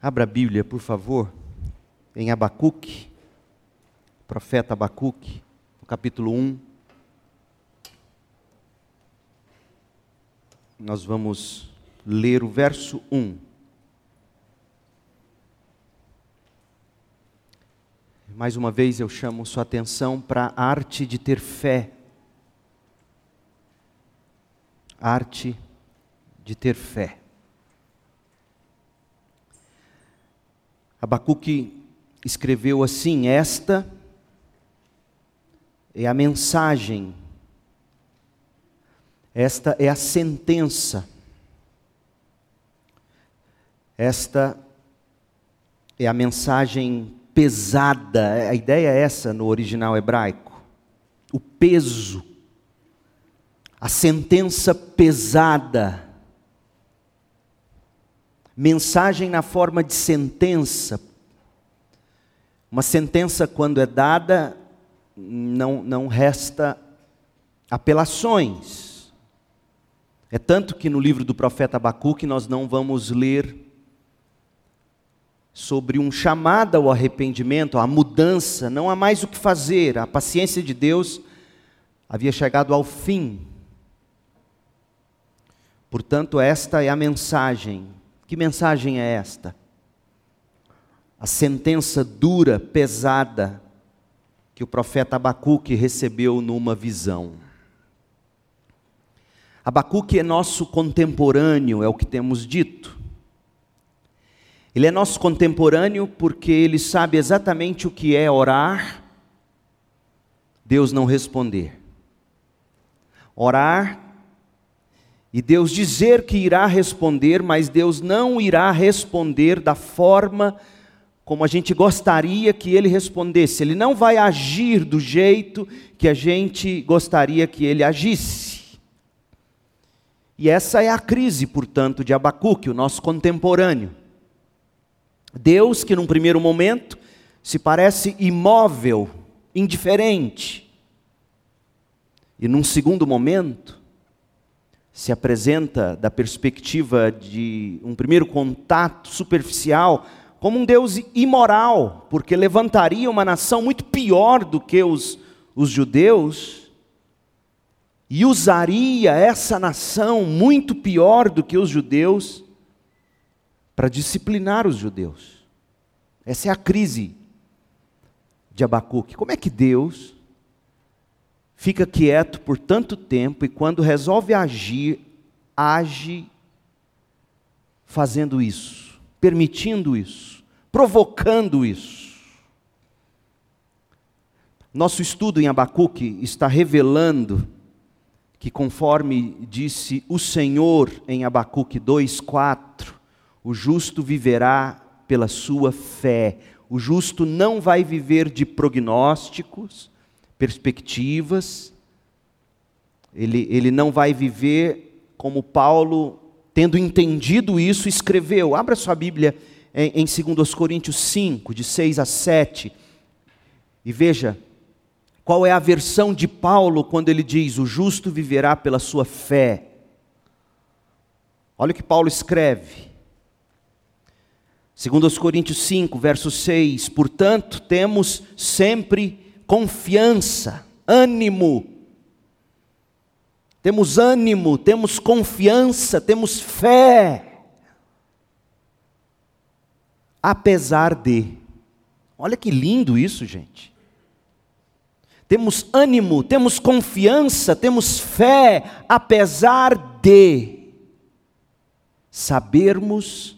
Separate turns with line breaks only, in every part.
Abra a Bíblia, por favor, em Abacuque, profeta Abacuque, no capítulo 1. Nós vamos ler o verso 1. Mais uma vez eu chamo sua atenção para a arte de ter fé. Arte de ter fé. Abacuque escreveu assim: Esta é a mensagem, esta é a sentença, esta é a mensagem pesada, a ideia é essa no original hebraico, o peso, a sentença pesada Mensagem na forma de sentença. Uma sentença, quando é dada, não, não resta apelações. É tanto que no livro do profeta Abacuque nós não vamos ler sobre um chamado ao arrependimento, à mudança, não há mais o que fazer, a paciência de Deus havia chegado ao fim. Portanto, esta é a mensagem que mensagem é esta? A sentença dura, pesada, que o profeta Abacuque recebeu numa visão. Abacuque é nosso contemporâneo, é o que temos dito. Ele é nosso contemporâneo porque ele sabe exatamente o que é orar, Deus não responder. Orar e Deus dizer que irá responder, mas Deus não irá responder da forma como a gente gostaria que ele respondesse. Ele não vai agir do jeito que a gente gostaria que ele agisse. E essa é a crise, portanto, de Abacuque, o nosso contemporâneo. Deus, que num primeiro momento se parece imóvel, indiferente, e num segundo momento se apresenta da perspectiva de um primeiro contato superficial como um Deus imoral, porque levantaria uma nação muito pior do que os, os judeus e usaria essa nação muito pior do que os judeus para disciplinar os judeus. Essa é a crise de Abacuque. Como é que Deus fica quieto por tanto tempo e quando resolve agir, age fazendo isso, permitindo isso, provocando isso. Nosso estudo em Abacuque está revelando que, conforme disse o Senhor em Abacuque 2,4, o justo viverá pela sua fé. O justo não vai viver de prognósticos, perspectivas, ele, ele não vai viver como Paulo, tendo entendido isso, escreveu. Abra sua Bíblia em, em 2 Coríntios 5, de 6 a 7, e veja qual é a versão de Paulo quando ele diz: O justo viverá pela sua fé. Olha o que Paulo escreve. 2 Coríntios 5, verso 6: Portanto, temos sempre confiança, ânimo. Temos ânimo, temos confiança, temos fé. Apesar de. Olha que lindo isso, gente. Temos ânimo, temos confiança, temos fé, apesar de sabermos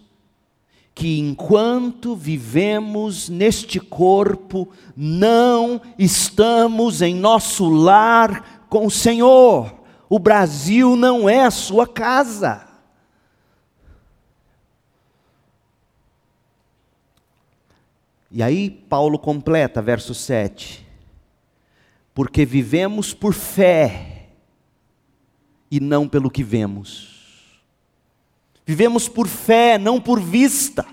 que enquanto vivemos neste corpo, não estamos em nosso lar com o Senhor. O Brasil não é a sua casa. E aí Paulo completa, verso 7. Porque vivemos por fé e não pelo que vemos. Vivemos por fé, não por vista.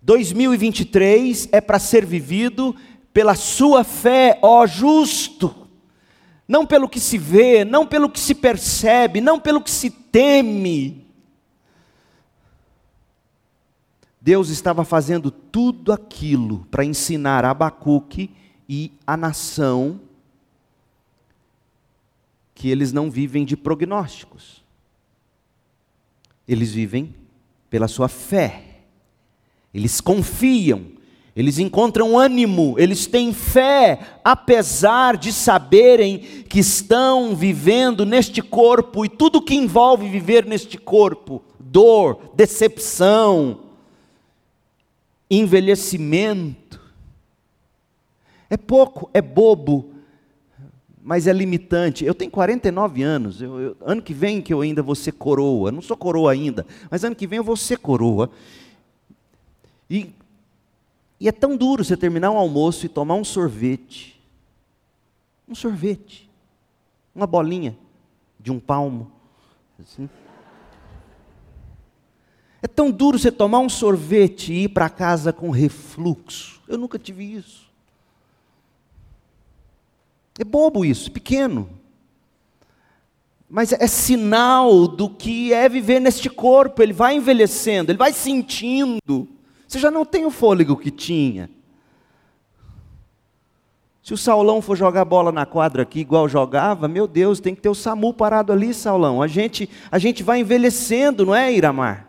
2023 é para ser vivido pela sua fé, ó justo. Não pelo que se vê, não pelo que se percebe, não pelo que se teme. Deus estava fazendo tudo aquilo para ensinar Abacuque e a nação que eles não vivem de prognósticos. Eles vivem pela sua fé. Eles confiam, eles encontram ânimo, eles têm fé, apesar de saberem que estão vivendo neste corpo e tudo que envolve viver neste corpo dor, decepção, envelhecimento. É pouco, é bobo, mas é limitante. Eu tenho 49 anos, eu, eu, ano que vem que eu ainda vou ser coroa, não sou coroa ainda, mas ano que vem eu vou ser coroa. E, e é tão duro você terminar um almoço e tomar um sorvete. Um sorvete. Uma bolinha de um palmo. Assim. É tão duro você tomar um sorvete e ir para casa com refluxo. Eu nunca tive isso. É bobo isso, pequeno. Mas é sinal do que é viver neste corpo. Ele vai envelhecendo, ele vai sentindo. Você já não tem o fôlego que tinha. Se o Saulão for jogar bola na quadra aqui igual jogava, meu Deus, tem que ter o SAMU parado ali, Saulão. A gente, a gente vai envelhecendo, não é, Iramar?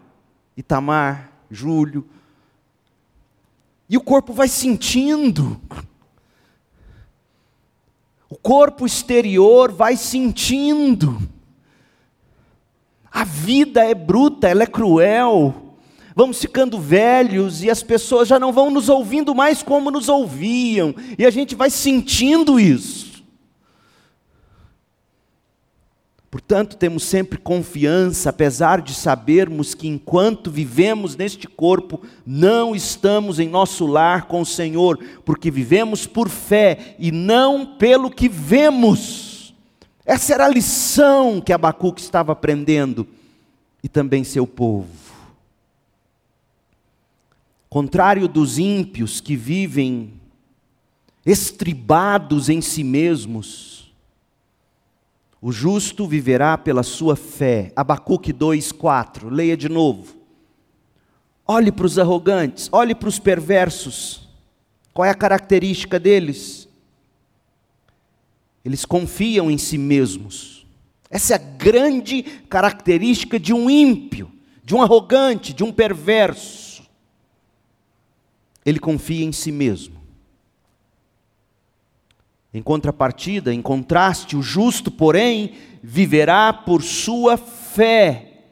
Itamar, Júlio. E o corpo vai sentindo. O corpo exterior vai sentindo. A vida é bruta, ela é cruel vamos ficando velhos e as pessoas já não vão nos ouvindo mais como nos ouviam, e a gente vai sentindo isso. Portanto, temos sempre confiança, apesar de sabermos que enquanto vivemos neste corpo, não estamos em nosso lar com o Senhor, porque vivemos por fé e não pelo que vemos. Essa era a lição que Abacuque estava aprendendo, e também seu povo. Contrário dos ímpios que vivem estribados em si mesmos, o justo viverá pela sua fé. Abacuque 2:4. Leia de novo. Olhe para os arrogantes, olhe para os perversos. Qual é a característica deles? Eles confiam em si mesmos. Essa é a grande característica de um ímpio, de um arrogante, de um perverso ele confia em si mesmo. Em contrapartida, em contraste, o justo, porém, viverá por sua fé,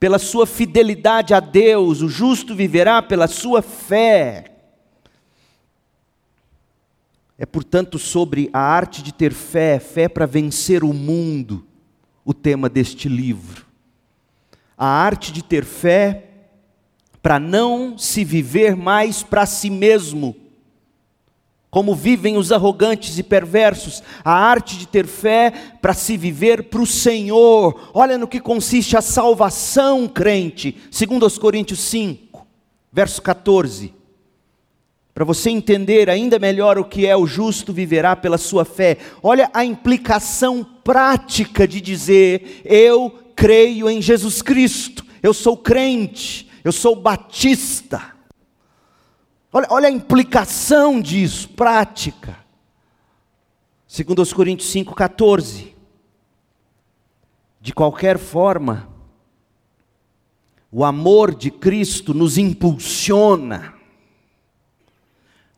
pela sua fidelidade a Deus, o justo viverá pela sua fé. É, portanto, sobre a arte de ter fé, fé para vencer o mundo, o tema deste livro. A arte de ter fé para não se viver mais para si mesmo, como vivem os arrogantes e perversos, a arte de ter fé para se viver para o Senhor. Olha no que consiste a salvação, crente, segundo os Coríntios 5, verso 14. Para você entender ainda melhor o que é o justo viverá pela sua fé. Olha a implicação prática de dizer: eu creio em Jesus Cristo, eu sou crente eu sou batista. Olha, olha a implicação disso, prática. Segundo os Coríntios 5,14. De qualquer forma, o amor de Cristo nos impulsiona,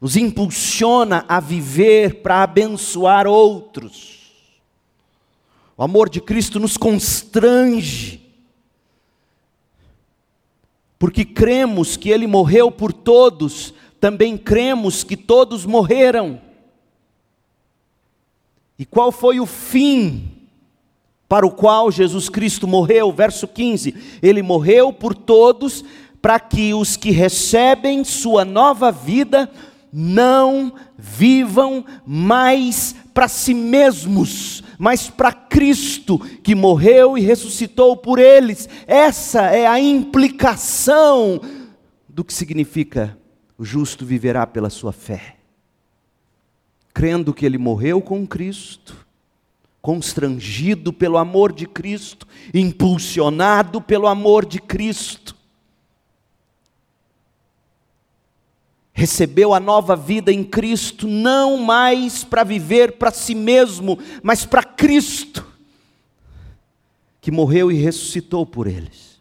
nos impulsiona a viver para abençoar outros. O amor de Cristo nos constrange porque cremos que ele morreu por todos, também cremos que todos morreram. E qual foi o fim para o qual Jesus Cristo morreu? Verso 15: Ele morreu por todos, para que os que recebem sua nova vida não vivam mais para si mesmos, mas para Cristo que morreu e ressuscitou por eles. Essa é a implicação do que significa o justo viverá pela sua fé. Crendo que ele morreu com Cristo, constrangido pelo amor de Cristo, impulsionado pelo amor de Cristo. recebeu a nova vida em Cristo, não mais para viver para si mesmo, mas para Cristo, que morreu e ressuscitou por eles.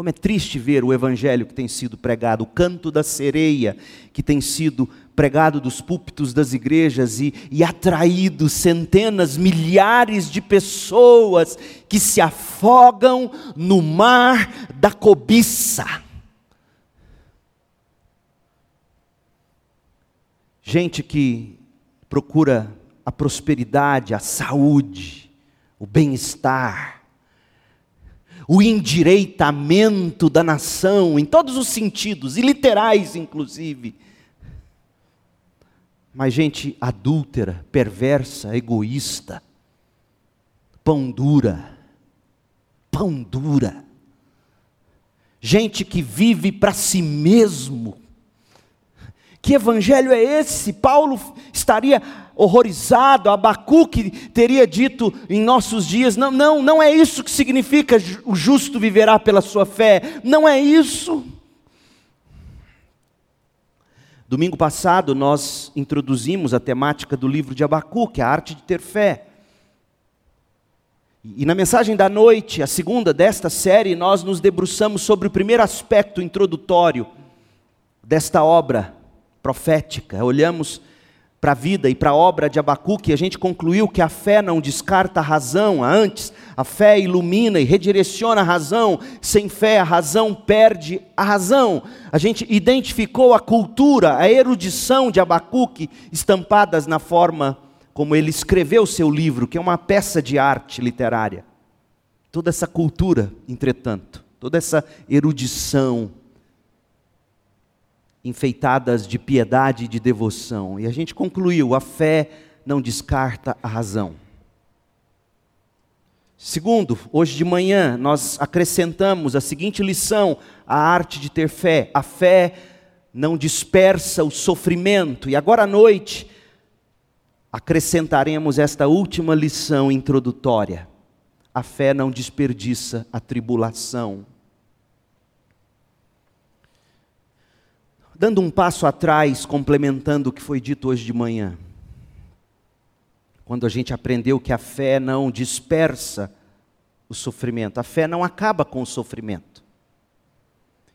Como é triste ver o evangelho que tem sido pregado, o canto da sereia que tem sido pregado dos púlpitos das igrejas e, e atraído centenas, milhares de pessoas que se afogam no mar da cobiça. Gente que procura a prosperidade, a saúde, o bem-estar, o endireitamento da nação, em todos os sentidos, e literais inclusive. Mas gente adúltera, perversa, egoísta, pão dura, pão dura. Gente que vive para si mesmo. Que evangelho é esse? Paulo estaria horrorizado, Abacuque teria dito em nossos dias: não, não, não é isso que significa o justo viverá pela sua fé, não é isso. Domingo passado nós introduzimos a temática do livro de Abacuque, a arte de ter fé. E na mensagem da noite, a segunda desta série, nós nos debruçamos sobre o primeiro aspecto introdutório desta obra profética. Olhamos para a vida e para a obra de Abacuque, a gente concluiu que a fé não descarta a razão, antes, a fé ilumina e redireciona a razão, sem fé a razão perde a razão. A gente identificou a cultura, a erudição de Abacuque estampadas na forma como ele escreveu seu livro, que é uma peça de arte literária. Toda essa cultura, entretanto, toda essa erudição, enfeitadas de piedade e de devoção. E a gente concluiu: a fé não descarta a razão. Segundo, hoje de manhã nós acrescentamos a seguinte lição à arte de ter fé: a fé não dispersa o sofrimento. E agora à noite acrescentaremos esta última lição introdutória: a fé não desperdiça a tribulação. Dando um passo atrás, complementando o que foi dito hoje de manhã. Quando a gente aprendeu que a fé não dispersa o sofrimento, a fé não acaba com o sofrimento.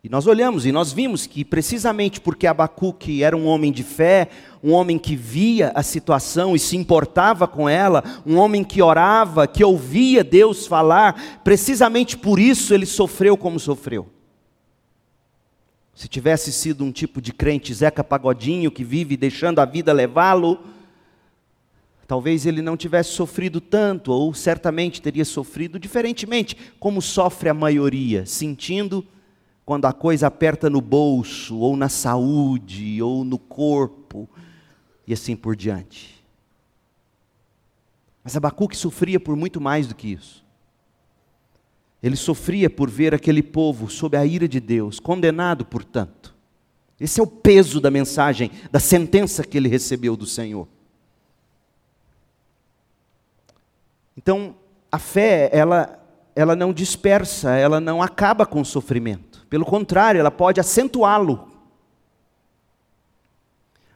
E nós olhamos e nós vimos que precisamente porque Abacuque era um homem de fé, um homem que via a situação e se importava com ela, um homem que orava, que ouvia Deus falar, precisamente por isso ele sofreu como sofreu. Se tivesse sido um tipo de crente Zeca Pagodinho que vive deixando a vida levá-lo, talvez ele não tivesse sofrido tanto, ou certamente teria sofrido diferentemente, como sofre a maioria, sentindo quando a coisa aperta no bolso, ou na saúde, ou no corpo, e assim por diante. Mas Abacuque sofria por muito mais do que isso. Ele sofria por ver aquele povo sob a ira de Deus, condenado, portanto. Esse é o peso da mensagem, da sentença que ele recebeu do Senhor. Então, a fé, ela, ela não dispersa, ela não acaba com o sofrimento. Pelo contrário, ela pode acentuá-lo.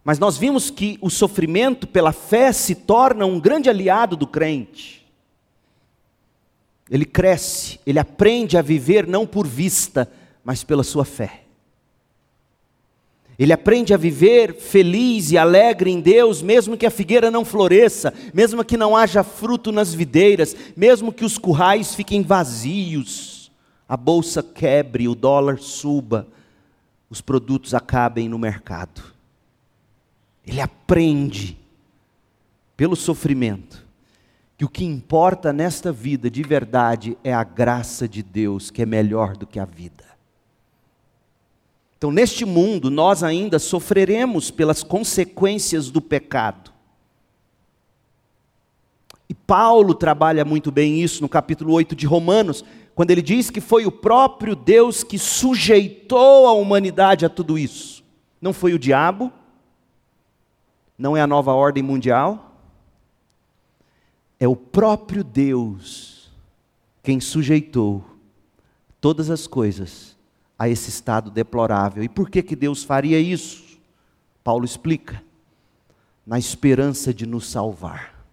Mas nós vimos que o sofrimento pela fé se torna um grande aliado do crente ele cresce, ele aprende a viver não por vista, mas pela sua fé. Ele aprende a viver feliz e alegre em Deus, mesmo que a figueira não floresça, mesmo que não haja fruto nas videiras, mesmo que os currais fiquem vazios, a bolsa quebre, o dólar suba, os produtos acabem no mercado. Ele aprende pelo sofrimento que o que importa nesta vida de verdade é a graça de Deus, que é melhor do que a vida. Então, neste mundo, nós ainda sofreremos pelas consequências do pecado. E Paulo trabalha muito bem isso no capítulo 8 de Romanos, quando ele diz que foi o próprio Deus que sujeitou a humanidade a tudo isso. Não foi o diabo, não é a nova ordem mundial, é o próprio Deus quem sujeitou todas as coisas a esse estado deplorável. E por que, que Deus faria isso? Paulo explica. Na esperança de nos salvar,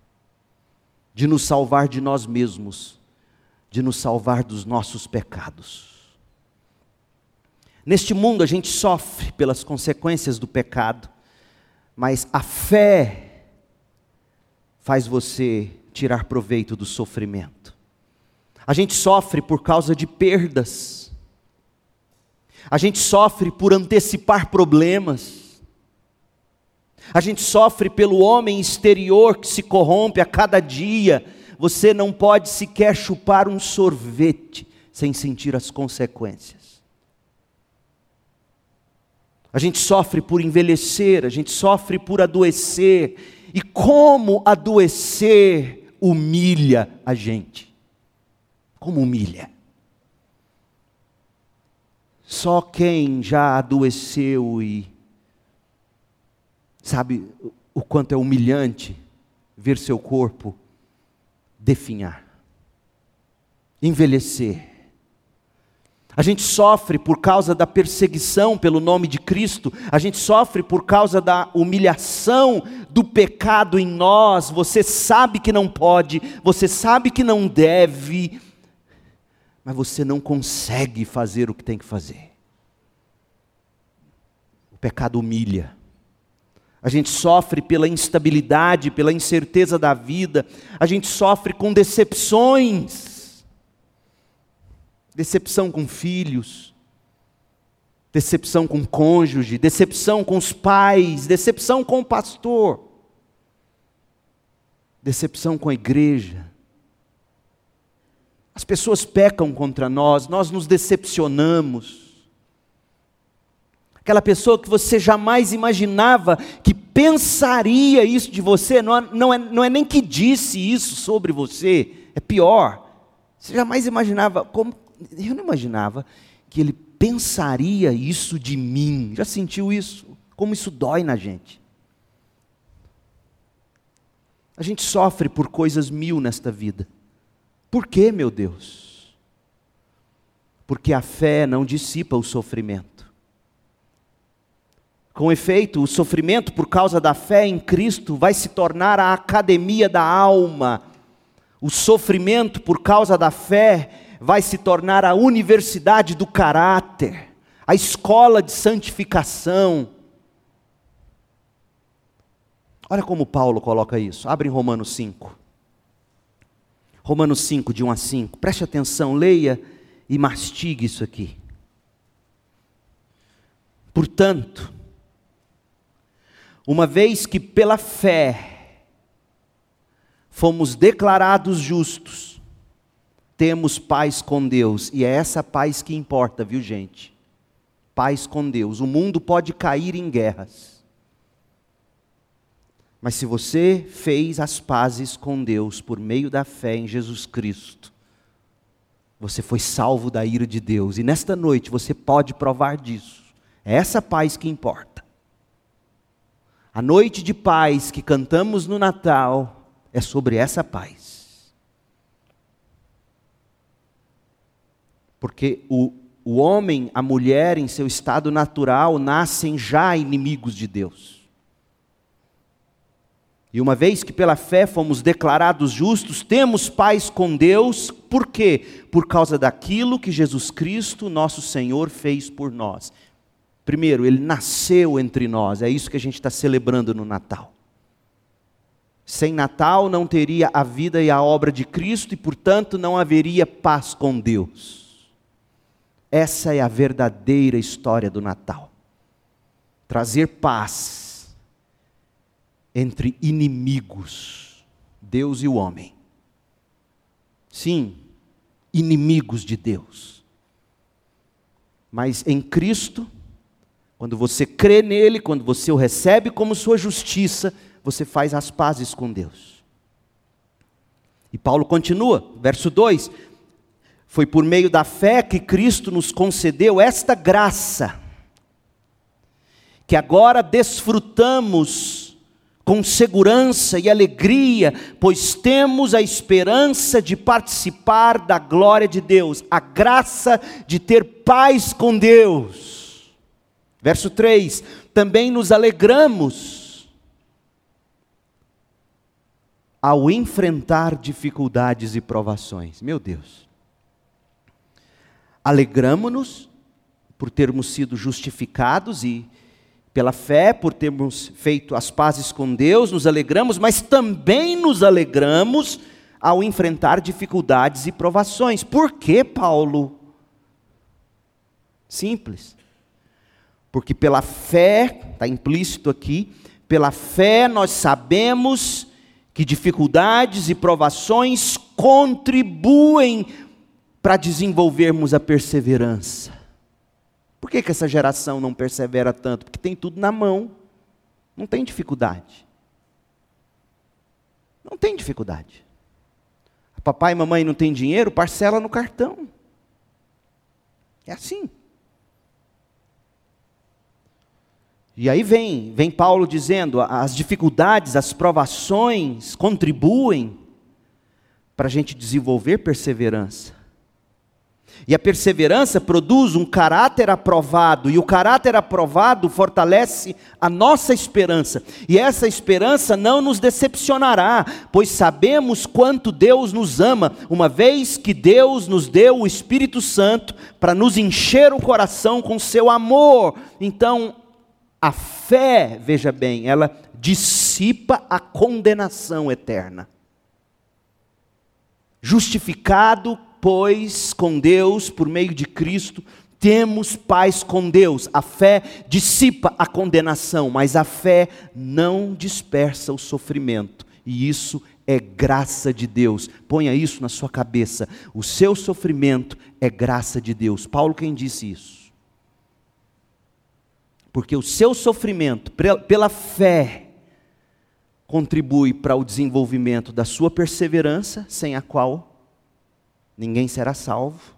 de nos salvar de nós mesmos, de nos salvar dos nossos pecados. Neste mundo a gente sofre pelas consequências do pecado, mas a fé faz você tirar proveito do sofrimento. A gente sofre por causa de perdas, a gente sofre por antecipar problemas, a gente sofre pelo homem exterior que se corrompe a cada dia. Você não pode sequer chupar um sorvete sem sentir as consequências. A gente sofre por envelhecer, a gente sofre por adoecer. E como adoecer humilha a gente? Como humilha? Só quem já adoeceu e sabe o quanto é humilhante ver seu corpo definhar, envelhecer a gente sofre por causa da perseguição pelo nome de Cristo, a gente sofre por causa da humilhação do pecado em nós. Você sabe que não pode, você sabe que não deve, mas você não consegue fazer o que tem que fazer. O pecado humilha. A gente sofre pela instabilidade, pela incerteza da vida, a gente sofre com decepções decepção com filhos, decepção com cônjuge, decepção com os pais, decepção com o pastor, decepção com a igreja. As pessoas pecam contra nós, nós nos decepcionamos. Aquela pessoa que você jamais imaginava que pensaria isso de você, não é, não é, não é nem que disse isso sobre você, é pior. Você jamais imaginava como, eu não imaginava que ele pensaria isso de mim. Já sentiu isso? Como isso dói na gente. A gente sofre por coisas mil nesta vida. Por quê, meu Deus? Porque a fé não dissipa o sofrimento. Com efeito, o sofrimento por causa da fé em Cristo vai se tornar a academia da alma. O sofrimento por causa da fé vai se tornar a universidade do caráter, a escola de santificação. Olha como Paulo coloca isso. Abre em Romanos 5. Romanos 5, de 1 a 5. Preste atenção, leia e mastigue isso aqui. Portanto, uma vez que pela fé fomos declarados justos, temos paz com Deus, e é essa paz que importa, viu gente? Paz com Deus. O mundo pode cair em guerras, mas se você fez as pazes com Deus por meio da fé em Jesus Cristo, você foi salvo da ira de Deus, e nesta noite você pode provar disso. É essa paz que importa. A noite de paz que cantamos no Natal é sobre essa paz. Porque o, o homem, a mulher, em seu estado natural, nascem já inimigos de Deus. E uma vez que pela fé fomos declarados justos, temos paz com Deus, por quê? Por causa daquilo que Jesus Cristo, nosso Senhor, fez por nós. Primeiro, Ele nasceu entre nós, é isso que a gente está celebrando no Natal. Sem Natal não teria a vida e a obra de Cristo e, portanto, não haveria paz com Deus. Essa é a verdadeira história do Natal. Trazer paz entre inimigos, Deus e o homem. Sim, inimigos de Deus. Mas em Cristo, quando você crê nele, quando você o recebe como sua justiça, você faz as pazes com Deus. E Paulo continua, verso 2: foi por meio da fé que Cristo nos concedeu esta graça, que agora desfrutamos com segurança e alegria, pois temos a esperança de participar da glória de Deus, a graça de ter paz com Deus. Verso 3: também nos alegramos ao enfrentar dificuldades e provações. Meu Deus. Alegramos-nos por termos sido justificados e pela fé, por termos feito as pazes com Deus, nos alegramos, mas também nos alegramos ao enfrentar dificuldades e provações. Por que, Paulo? Simples. Porque pela fé, está implícito aqui, pela fé nós sabemos que dificuldades e provações contribuem para desenvolvermos a perseverança. Por que, que essa geração não persevera tanto? Porque tem tudo na mão, não tem dificuldade. Não tem dificuldade. Papai e mamãe não tem dinheiro, parcela no cartão. É assim. E aí vem, vem Paulo dizendo, as dificuldades, as provações contribuem para a gente desenvolver perseverança. E a perseverança produz um caráter aprovado, e o caráter aprovado fortalece a nossa esperança. E essa esperança não nos decepcionará, pois sabemos quanto Deus nos ama, uma vez que Deus nos deu o Espírito Santo para nos encher o coração com seu amor. Então, a fé, veja bem, ela dissipa a condenação eterna. Justificado pois, com Deus, por meio de Cristo, temos paz com Deus. A fé dissipa a condenação, mas a fé não dispersa o sofrimento. E isso é graça de Deus. Ponha isso na sua cabeça. O seu sofrimento é graça de Deus. Paulo quem disse isso? Porque o seu sofrimento, pela fé, contribui para o desenvolvimento da sua perseverança, sem a qual ninguém será salvo.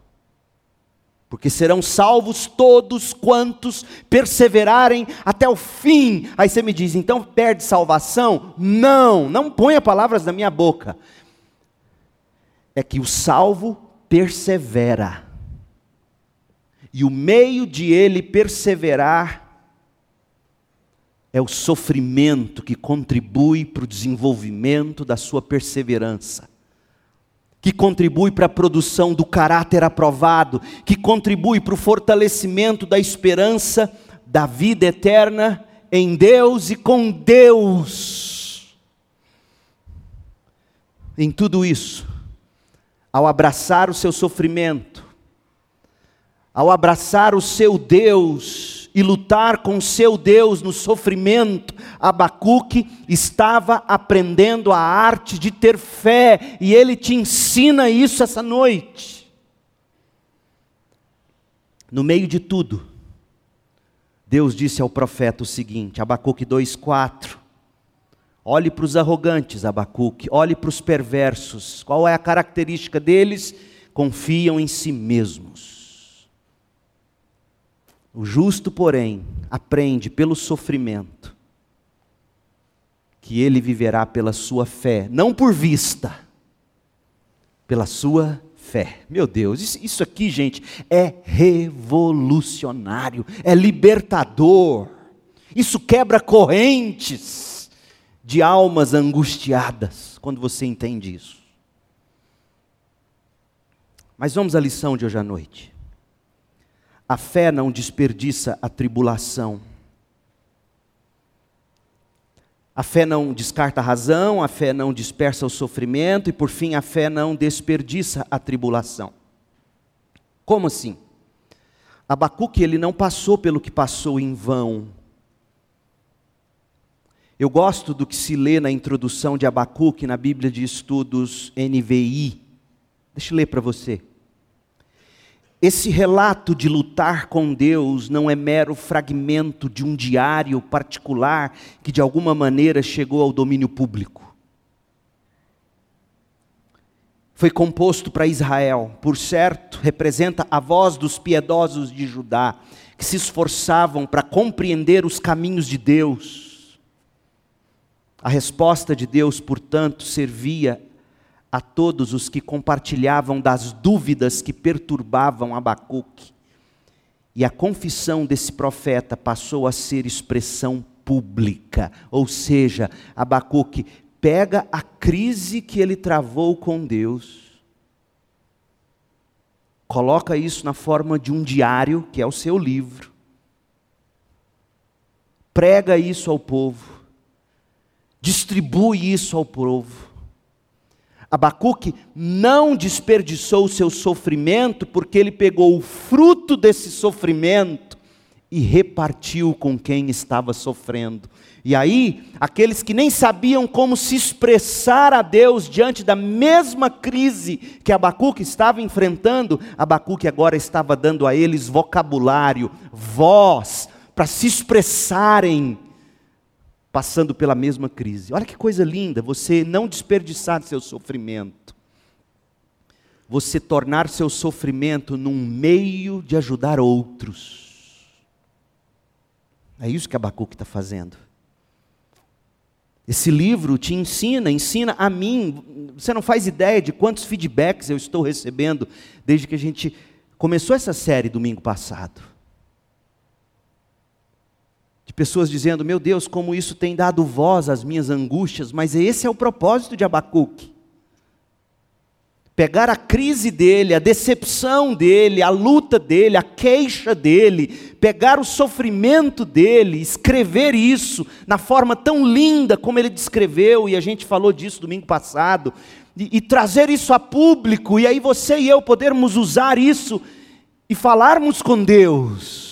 Porque serão salvos todos quantos perseverarem até o fim. Aí você me diz, então perde salvação? Não, não ponha palavras na minha boca. É que o salvo persevera. E o meio de ele perseverar é o sofrimento que contribui para o desenvolvimento da sua perseverança que contribui para a produção do caráter aprovado, que contribui para o fortalecimento da esperança da vida eterna em Deus e com Deus. Em tudo isso, ao abraçar o seu sofrimento, ao abraçar o seu Deus, e lutar com seu Deus no sofrimento, Abacuque estava aprendendo a arte de ter fé, e ele te ensina isso essa noite. No meio de tudo, Deus disse ao profeta o seguinte, Abacuque 2,4: Olhe para os arrogantes, Abacuque, olhe para os perversos, qual é a característica deles? Confiam em si mesmos o justo, porém, aprende pelo sofrimento que ele viverá pela sua fé, não por vista, pela sua fé. Meu Deus, isso, aqui, gente, é revolucionário, é libertador. Isso quebra correntes de almas angustiadas, quando você entende isso. Mas vamos à lição de hoje à noite. A fé não desperdiça a tribulação. A fé não descarta a razão, a fé não dispersa o sofrimento e, por fim, a fé não desperdiça a tribulação. Como assim? Abacuque ele não passou pelo que passou em vão. Eu gosto do que se lê na introdução de Abacuque na Bíblia de Estudos NVI. Deixa eu ler para você. Esse relato de lutar com Deus não é mero fragmento de um diário particular que de alguma maneira chegou ao domínio público. Foi composto para Israel, por certo, representa a voz dos piedosos de Judá, que se esforçavam para compreender os caminhos de Deus. A resposta de Deus, portanto, servia a todos os que compartilhavam das dúvidas que perturbavam Abacuque. E a confissão desse profeta passou a ser expressão pública, ou seja, Abacuque pega a crise que ele travou com Deus, coloca isso na forma de um diário, que é o seu livro, prega isso ao povo, distribui isso ao povo. Abacuque não desperdiçou o seu sofrimento, porque ele pegou o fruto desse sofrimento e repartiu com quem estava sofrendo. E aí, aqueles que nem sabiam como se expressar a Deus diante da mesma crise que Abacuque estava enfrentando, Abacuque agora estava dando a eles vocabulário, voz, para se expressarem passando pela mesma crise. Olha que coisa linda, você não desperdiçar seu sofrimento. Você tornar seu sofrimento num meio de ajudar outros. É isso que Abacuque está fazendo. Esse livro te ensina, ensina a mim. Você não faz ideia de quantos feedbacks eu estou recebendo desde que a gente começou essa série domingo passado pessoas dizendo: Meu Deus, como isso tem dado voz às minhas angústias, mas esse é o propósito de Abacuque. Pegar a crise dele, a decepção dele, a luta dele, a queixa dele, pegar o sofrimento dele, escrever isso na forma tão linda como ele descreveu, e a gente falou disso domingo passado, e, e trazer isso a público, e aí você e eu podermos usar isso e falarmos com Deus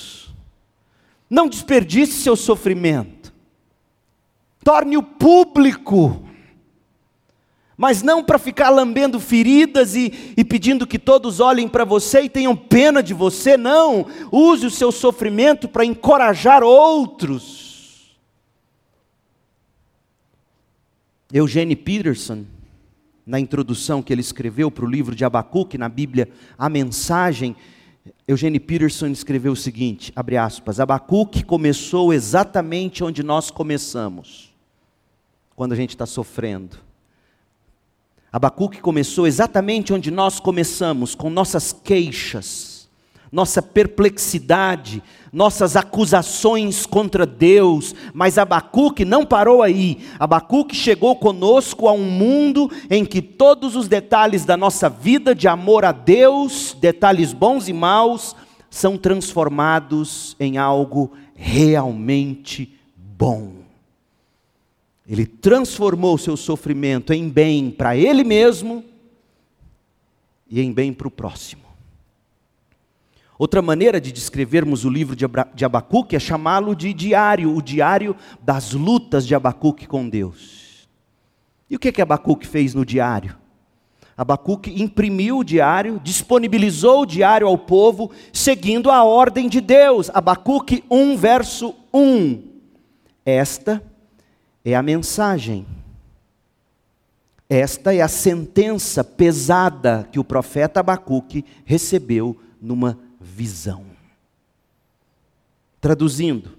não desperdice seu sofrimento. Torne-o público. Mas não para ficar lambendo feridas e, e pedindo que todos olhem para você e tenham pena de você, não. Use o seu sofrimento para encorajar outros. Eugene Peterson, na introdução que ele escreveu para o livro de Abacuque, na Bíblia, a mensagem, Eugene Peterson escreveu o seguinte, abre aspas, Abacuque começou exatamente onde nós começamos, quando a gente está sofrendo. Abacuque começou exatamente onde nós começamos, com nossas queixas, nossa perplexidade, nossas acusações contra Deus, mas Abacuque não parou aí. Abacuque chegou conosco a um mundo em que todos os detalhes da nossa vida de amor a Deus, detalhes bons e maus, são transformados em algo realmente bom. Ele transformou seu sofrimento em bem para ele mesmo e em bem para o próximo. Outra maneira de descrevermos o livro de Abacuque é chamá-lo de diário, o diário das lutas de Abacuque com Deus. E o que, que Abacuque fez no diário? Abacuque imprimiu o diário, disponibilizou o diário ao povo, seguindo a ordem de Deus. Abacuque 1, verso 1. Esta é a mensagem. Esta é a sentença pesada que o profeta Abacuque recebeu numa visão. Traduzindo,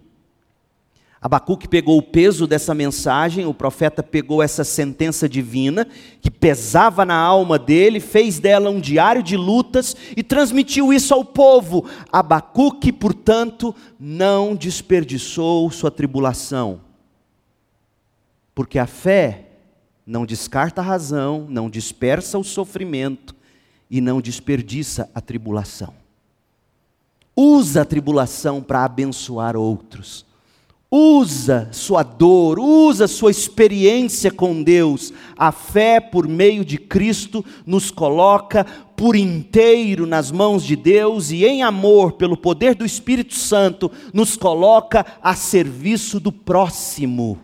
Abacuque pegou o peso dessa mensagem, o profeta pegou essa sentença divina, que pesava na alma dele, fez dela um diário de lutas e transmitiu isso ao povo. Abacuque, portanto, não desperdiçou sua tribulação, porque a fé não descarta a razão, não dispersa o sofrimento e não desperdiça a tribulação. Usa a tribulação para abençoar outros. Usa sua dor, usa sua experiência com Deus. A fé, por meio de Cristo, nos coloca por inteiro nas mãos de Deus e, em amor, pelo poder do Espírito Santo, nos coloca a serviço do próximo.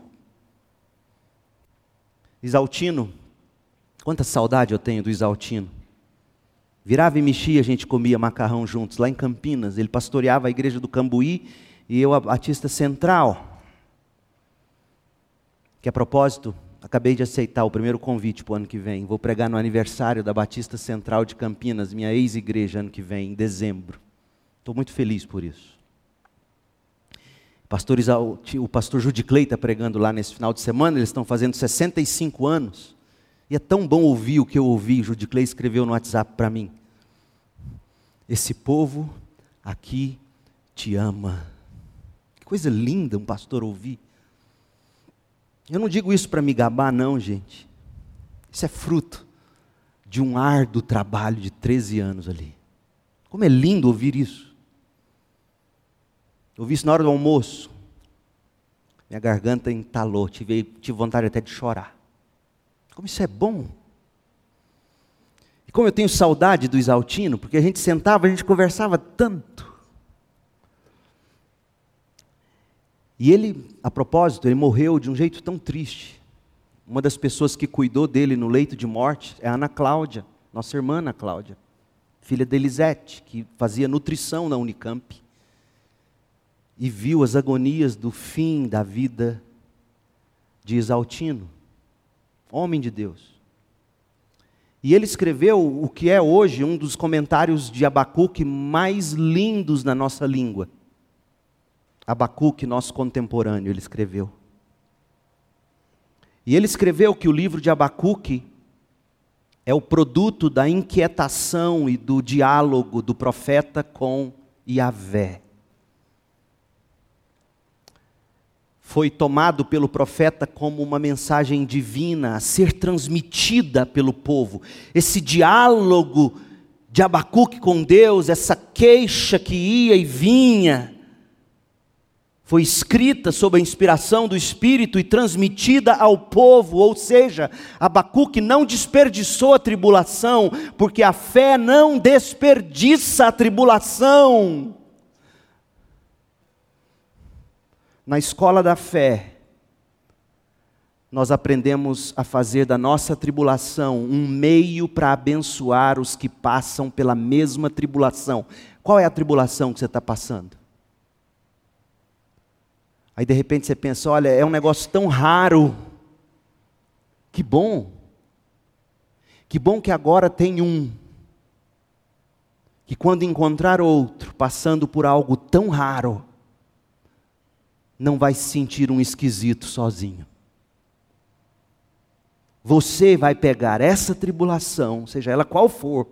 Isaltino, quanta saudade eu tenho do Isaltino. Virava e mexia, a gente comia macarrão juntos, lá em Campinas. Ele pastoreava a igreja do Cambuí e eu a Batista Central. Que a propósito, acabei de aceitar o primeiro convite para o ano que vem. Vou pregar no aniversário da Batista Central de Campinas, minha ex-igreja, ano que vem, em dezembro. Estou muito feliz por isso. pastor Isau, o pastor Judiclei está pregando lá nesse final de semana, eles estão fazendo 65 anos. E é tão bom ouvir o que eu ouvi, Judiclei escreveu no WhatsApp para mim. Esse povo aqui te ama. Que coisa linda um pastor ouvir. Eu não digo isso para me gabar, não, gente. Isso é fruto de um árduo trabalho de 13 anos ali. Como é lindo ouvir isso. Ouvi isso na hora do almoço. Minha garganta entalou, tive, tive vontade até de chorar. Como isso é bom. E como eu tenho saudade do Isaltino, porque a gente sentava, a gente conversava tanto. E ele, a propósito, ele morreu de um jeito tão triste. Uma das pessoas que cuidou dele no leito de morte é a Ana Cláudia, nossa irmã Ana Cláudia, filha de Elisete, que fazia nutrição na Unicamp. E viu as agonias do fim da vida de Isaltino, homem de Deus. E ele escreveu o que é hoje um dos comentários de Abacuque mais lindos na nossa língua. Abacuque, nosso contemporâneo, ele escreveu. E ele escreveu que o livro de Abacuque é o produto da inquietação e do diálogo do profeta com Yahvé. Foi tomado pelo profeta como uma mensagem divina a ser transmitida pelo povo. Esse diálogo de Abacuque com Deus, essa queixa que ia e vinha, foi escrita sob a inspiração do Espírito e transmitida ao povo, ou seja, Abacuque não desperdiçou a tribulação, porque a fé não desperdiça a tribulação. Na escola da fé, nós aprendemos a fazer da nossa tribulação um meio para abençoar os que passam pela mesma tribulação. Qual é a tribulação que você está passando? Aí de repente você pensa: olha, é um negócio tão raro. Que bom. Que bom que agora tem um. Que quando encontrar outro passando por algo tão raro, não vai se sentir um esquisito sozinho. Você vai pegar essa tribulação, seja ela qual for,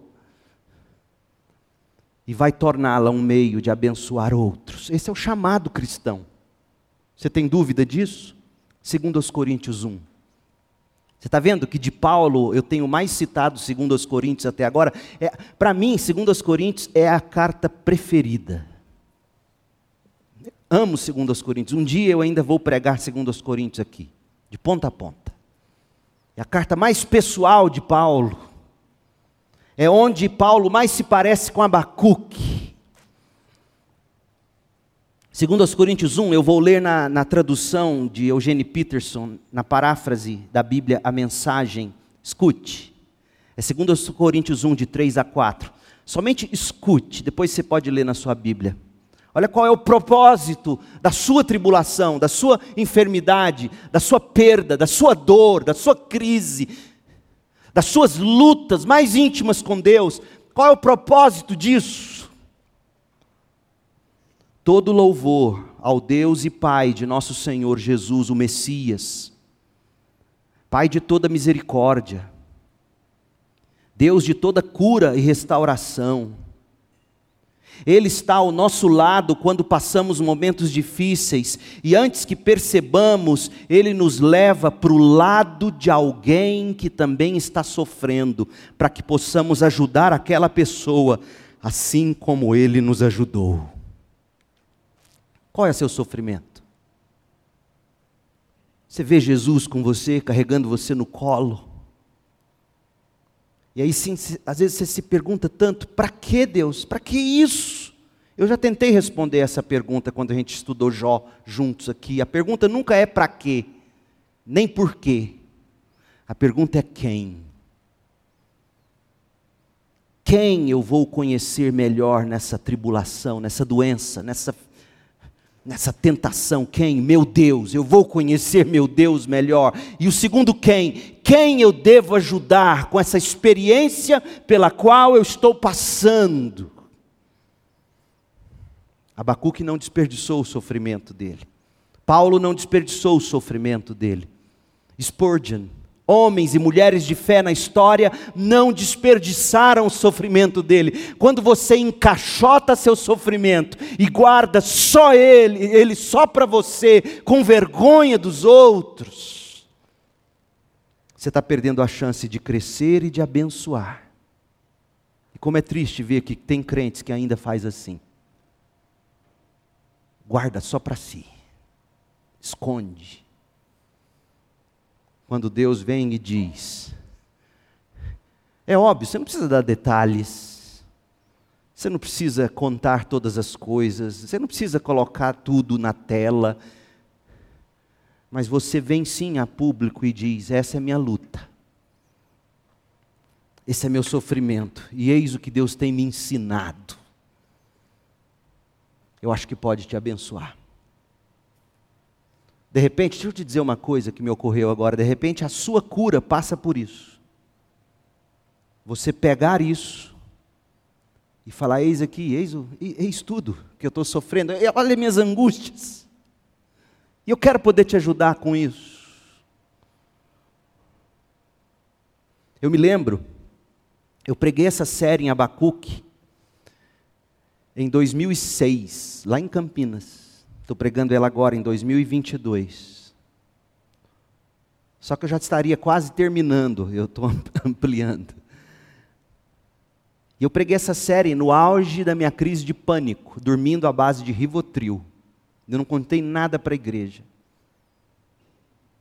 e vai torná-la um meio de abençoar outros. Esse é o chamado cristão. Você tem dúvida disso? Segundo aos Coríntios 1. Você está vendo que de Paulo eu tenho mais citado segundo aos Coríntios até agora? É, Para mim, segundo aos Coríntios é a carta preferida. Amo segundo aos Coríntios. Um dia eu ainda vou pregar segundo aos Coríntios aqui, de ponta a ponta. É a carta mais pessoal de Paulo. É onde Paulo mais se parece com Abacuque. Segundo aos Coríntios 1, eu vou ler na, na tradução de Eugene Peterson, na paráfrase da Bíblia, a mensagem. Escute. É segundo aos Coríntios 1, de 3 a 4. Somente escute, depois você pode ler na sua Bíblia. Olha qual é o propósito da sua tribulação, da sua enfermidade, da sua perda, da sua dor, da sua crise, das suas lutas mais íntimas com Deus. Qual é o propósito disso? todo louvor ao Deus e Pai de nosso Senhor Jesus, o Messias, Pai de toda misericórdia, Deus de toda cura e restauração. Ele está ao nosso lado quando passamos momentos difíceis, e antes que percebamos, Ele nos leva para o lado de alguém que também está sofrendo, para que possamos ajudar aquela pessoa, assim como Ele nos ajudou. Qual é seu sofrimento? Você vê Jesus com você, carregando você no colo. E aí sim, às vezes você se pergunta tanto, para que Deus? Para que isso? Eu já tentei responder essa pergunta quando a gente estudou Jó juntos aqui. A pergunta nunca é para quê, nem por quê. A pergunta é quem. Quem eu vou conhecer melhor nessa tribulação, nessa doença, nessa nessa tentação. Quem? Meu Deus, eu vou conhecer meu Deus melhor. E o segundo, quem? Quem eu devo ajudar com essa experiência pela qual eu estou passando? Abacuque não desperdiçou o sofrimento dele. Paulo não desperdiçou o sofrimento dele. Spurgeon, homens e mulheres de fé na história não desperdiçaram o sofrimento dele. Quando você encaixota seu sofrimento e guarda só ele, ele só para você, com vergonha dos outros, você está perdendo a chance de crescer e de abençoar. E como é triste ver que tem crentes que ainda faz assim. Guarda só para si. Esconde quando Deus vem e diz. É óbvio, você não precisa dar detalhes, você não precisa contar todas as coisas, você não precisa colocar tudo na tela, mas você vem sim a público e diz: essa é minha luta, esse é meu sofrimento, e eis o que Deus tem me ensinado. Eu acho que pode te abençoar. De repente, deixa eu te dizer uma coisa que me ocorreu agora. De repente, a sua cura passa por isso. Você pegar isso e falar: Eis aqui, eis, eis tudo que eu estou sofrendo, olha minhas angústias. E eu quero poder te ajudar com isso. Eu me lembro, eu preguei essa série em Abacuque em 2006, lá em Campinas. Estou pregando ela agora em 2022. Só que eu já estaria quase terminando, eu estou ampliando. E eu preguei essa série no auge da minha crise de pânico, dormindo à base de Rivotril. Eu não contei nada para a igreja.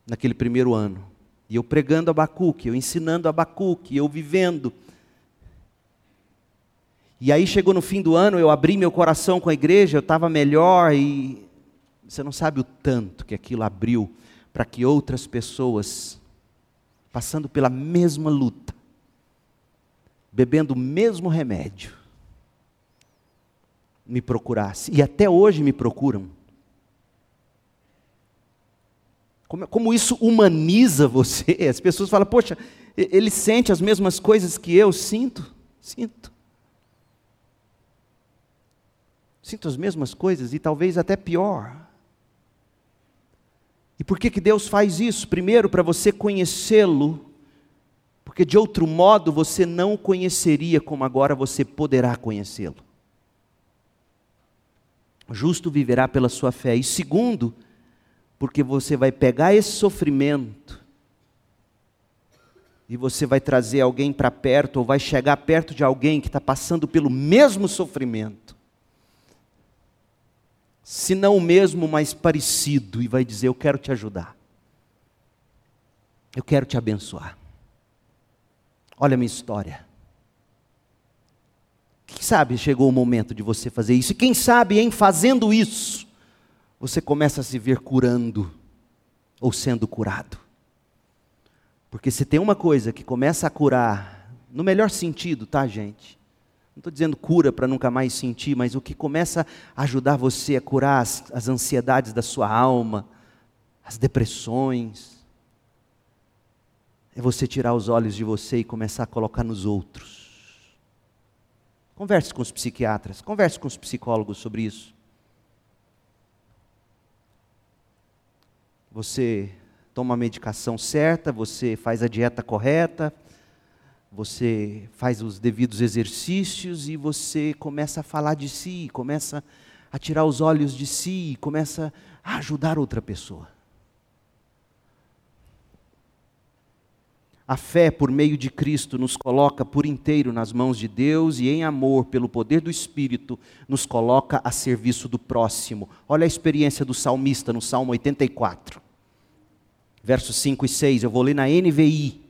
Naquele primeiro ano. E eu pregando Abacuque, eu ensinando Abacuque, eu vivendo. E aí chegou no fim do ano, eu abri meu coração com a igreja, eu estava melhor e você não sabe o tanto que aquilo abriu para que outras pessoas, passando pela mesma luta, bebendo o mesmo remédio, me procurassem. E até hoje me procuram. Como, como, isso humaniza você? As pessoas falam, poxa, ele sente as mesmas coisas que eu sinto? Sinto. Sinto as mesmas coisas e talvez até pior. E por que, que Deus faz isso? Primeiro, para você conhecê-lo, porque de outro modo você não conheceria como agora você poderá conhecê-lo. O justo viverá pela sua fé. E segundo, porque você vai pegar esse sofrimento e você vai trazer alguém para perto, ou vai chegar perto de alguém que está passando pelo mesmo sofrimento se não o mesmo, mas parecido, e vai dizer: Eu quero te ajudar, eu quero te abençoar. Olha a minha história. Quem sabe chegou o momento de você fazer isso, e quem sabe em fazendo isso, você começa a se ver curando, ou sendo curado. Porque se tem uma coisa que começa a curar, no melhor sentido, tá, gente? Não estou dizendo cura para nunca mais sentir, mas o que começa a ajudar você a curar as, as ansiedades da sua alma, as depressões, é você tirar os olhos de você e começar a colocar nos outros. Converse com os psiquiatras, converse com os psicólogos sobre isso. Você toma a medicação certa, você faz a dieta correta, você faz os devidos exercícios e você começa a falar de si, começa a tirar os olhos de si, começa a ajudar outra pessoa. A fé por meio de Cristo nos coloca por inteiro nas mãos de Deus e, em amor, pelo poder do Espírito, nos coloca a serviço do próximo. Olha a experiência do salmista no Salmo 84, versos 5 e 6. Eu vou ler na NVI.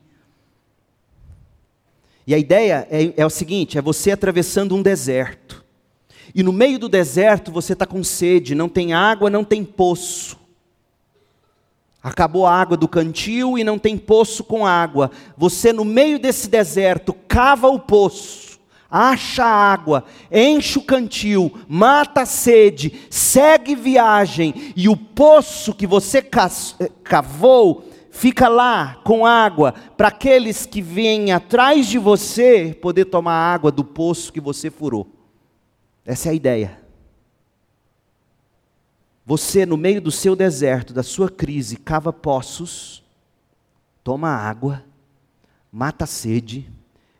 E a ideia é, é o seguinte: é você atravessando um deserto. E no meio do deserto você está com sede, não tem água, não tem poço. Acabou a água do cantil e não tem poço com água. Você, no meio desse deserto, cava o poço, acha água, enche o cantil, mata a sede, segue viagem, e o poço que você cavou fica lá com água para aqueles que vêm atrás de você poder tomar água do poço que você furou. Essa é a ideia. Você, no meio do seu deserto, da sua crise, cava poços, toma água, mata a sede,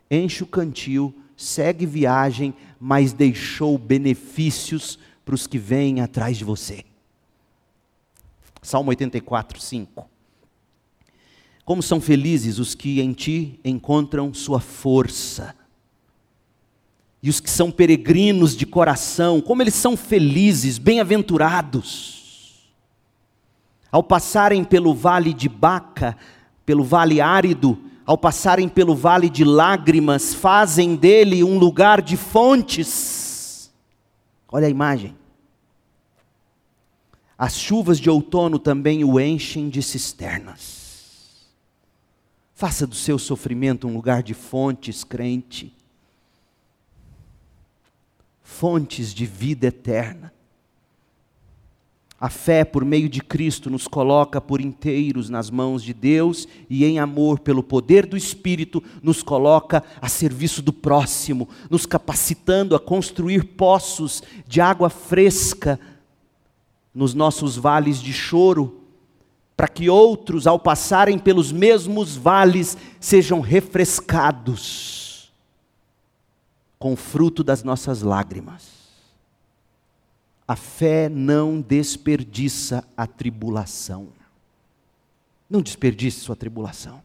enche o cantil, segue viagem, mas deixou benefícios para os que vêm atrás de você. Salmo 84, 5. Como são felizes os que em ti encontram sua força. E os que são peregrinos de coração, como eles são felizes, bem-aventurados. Ao passarem pelo vale de Baca, pelo vale árido, ao passarem pelo vale de lágrimas, fazem dele um lugar de fontes. Olha a imagem. As chuvas de outono também o enchem de cisternas. Faça do seu sofrimento um lugar de fontes, crente. Fontes de vida eterna. A fé por meio de Cristo nos coloca por inteiros nas mãos de Deus e em amor pelo poder do Espírito nos coloca a serviço do próximo, nos capacitando a construir poços de água fresca nos nossos vales de choro, para que outros, ao passarem pelos mesmos vales, sejam refrescados com o fruto das nossas lágrimas. A fé não desperdiça a tribulação. Não desperdice sua tribulação.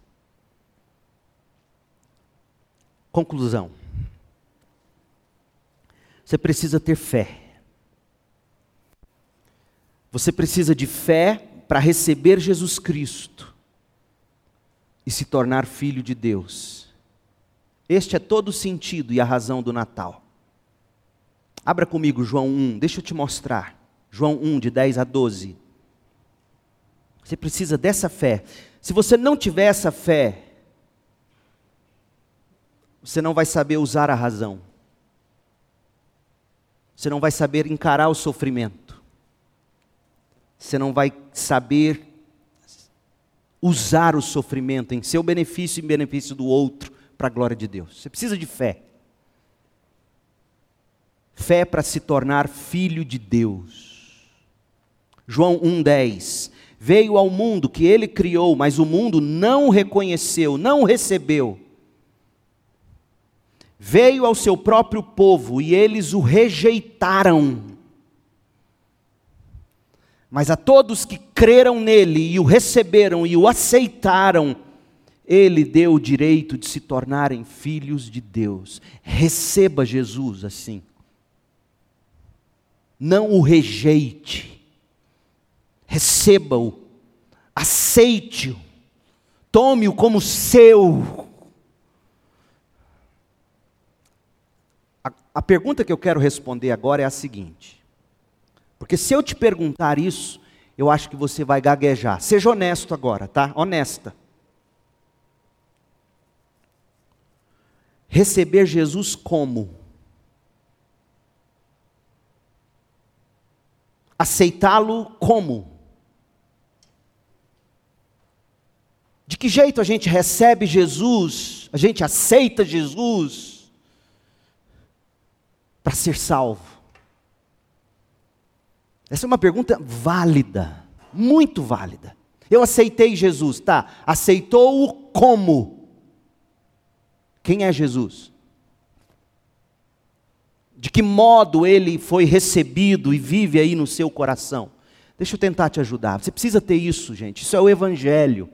Conclusão. Você precisa ter fé. Você precisa de fé para receber Jesus Cristo e se tornar filho de Deus. Este é todo o sentido e a razão do Natal. Abra comigo João 1, deixa eu te mostrar. João 1, de 10 a 12. Você precisa dessa fé. Se você não tiver essa fé, você não vai saber usar a razão. Você não vai saber encarar o sofrimento. Você não vai saber usar o sofrimento em seu benefício e em benefício do outro para a glória de Deus. Você precisa de fé. Fé para se tornar filho de Deus. João 1,10. Veio ao mundo que ele criou, mas o mundo não o reconheceu, não o recebeu. Veio ao seu próprio povo e eles o rejeitaram. Mas a todos que creram nele e o receberam e o aceitaram, ele deu o direito de se tornarem filhos de Deus. Receba Jesus assim. Não o rejeite, receba-o, aceite-o, tome-o como seu. A, a pergunta que eu quero responder agora é a seguinte: porque se eu te perguntar isso, eu acho que você vai gaguejar. Seja honesto agora, tá? Honesta. Receber Jesus como? aceitá-lo como? De que jeito a gente recebe Jesus, a gente aceita Jesus para ser salvo? Essa é uma pergunta válida, muito válida. Eu aceitei Jesus, tá? Aceitou-o como? Quem é Jesus? de que modo ele foi recebido e vive aí no seu coração. Deixa eu tentar te ajudar. Você precisa ter isso, gente. Isso é o Evangelho.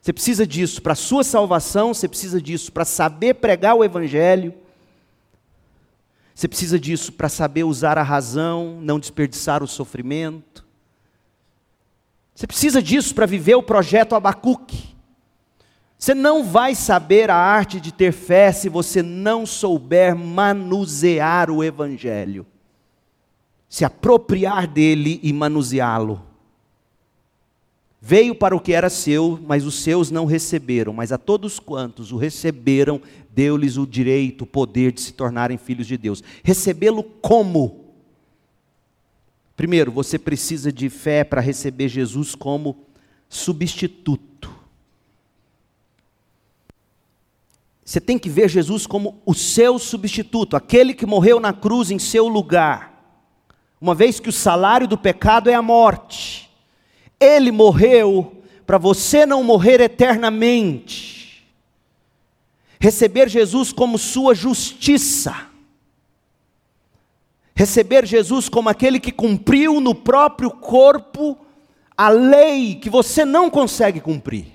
Você precisa disso para a sua salvação, você precisa disso para saber pregar o Evangelho. Você precisa disso para saber usar a razão, não desperdiçar o sofrimento. Você precisa disso para viver o projeto Abacuque. Você não vai saber a arte de ter fé se você não souber manusear o Evangelho, se apropriar dele e manuseá-lo. Veio para o que era seu, mas os seus não receberam, mas a todos quantos o receberam, deu-lhes o direito, o poder de se tornarem filhos de Deus. Recebê-lo como? Primeiro, você precisa de fé para receber Jesus como substituto. Você tem que ver Jesus como o seu substituto, aquele que morreu na cruz em seu lugar. uma vez que o salário do pecado é a morte. Ele morreu para você não morrer eternamente. Receber Jesus como sua justiça. Receber Jesus como aquele que cumpriu no próprio corpo a lei que você não consegue cumprir.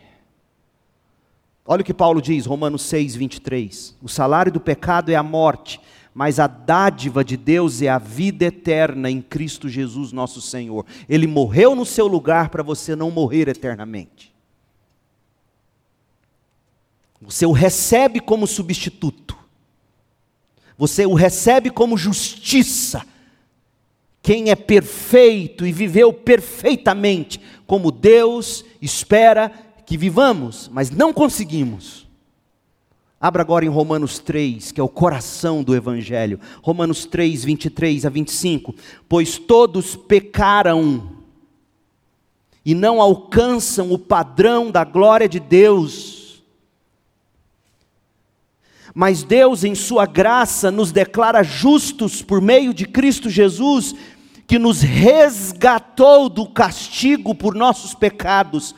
Olha o que Paulo diz, Romanos 6, 23. O salário do pecado é a morte, mas a dádiva de Deus é a vida eterna em Cristo Jesus, nosso Senhor. Ele morreu no seu lugar para você não morrer eternamente. Você o recebe como substituto. Você o recebe como justiça. Quem é perfeito e viveu perfeitamente, como Deus espera que vivamos, mas não conseguimos. Abra agora em Romanos 3, que é o coração do Evangelho. Romanos 3, 23 a 25. Pois todos pecaram e não alcançam o padrão da glória de Deus mas Deus, em Sua graça, nos declara justos por meio de Cristo Jesus, que nos resgatou do castigo por nossos pecados.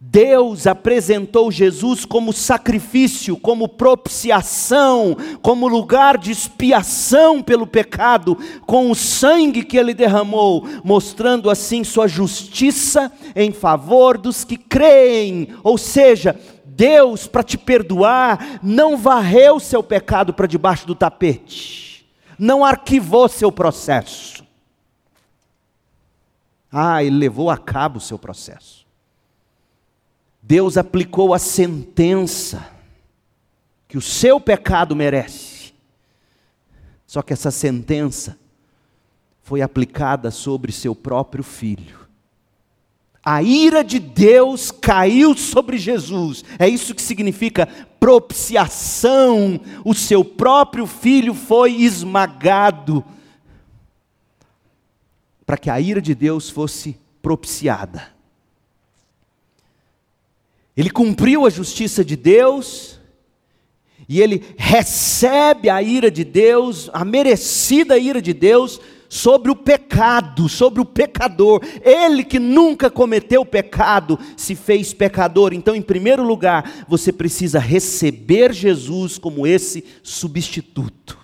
Deus apresentou Jesus como sacrifício, como propiciação, como lugar de expiação pelo pecado, com o sangue que ele derramou, mostrando assim sua justiça em favor dos que creem, ou seja, Deus, para te perdoar, não varreu seu pecado para debaixo do tapete, não arquivou seu processo. Ah, ele levou a cabo o seu processo. Deus aplicou a sentença que o seu pecado merece. Só que essa sentença foi aplicada sobre seu próprio filho a ira de Deus caiu sobre Jesus. É isso que significa propiciação. O seu próprio filho foi esmagado para que a ira de Deus fosse propiciada. Ele cumpriu a justiça de Deus e ele recebe a ira de Deus, a merecida ira de Deus sobre o pecado, sobre o pecador. Ele que nunca cometeu pecado se fez pecador. Então, em primeiro lugar, você precisa receber Jesus como esse substituto,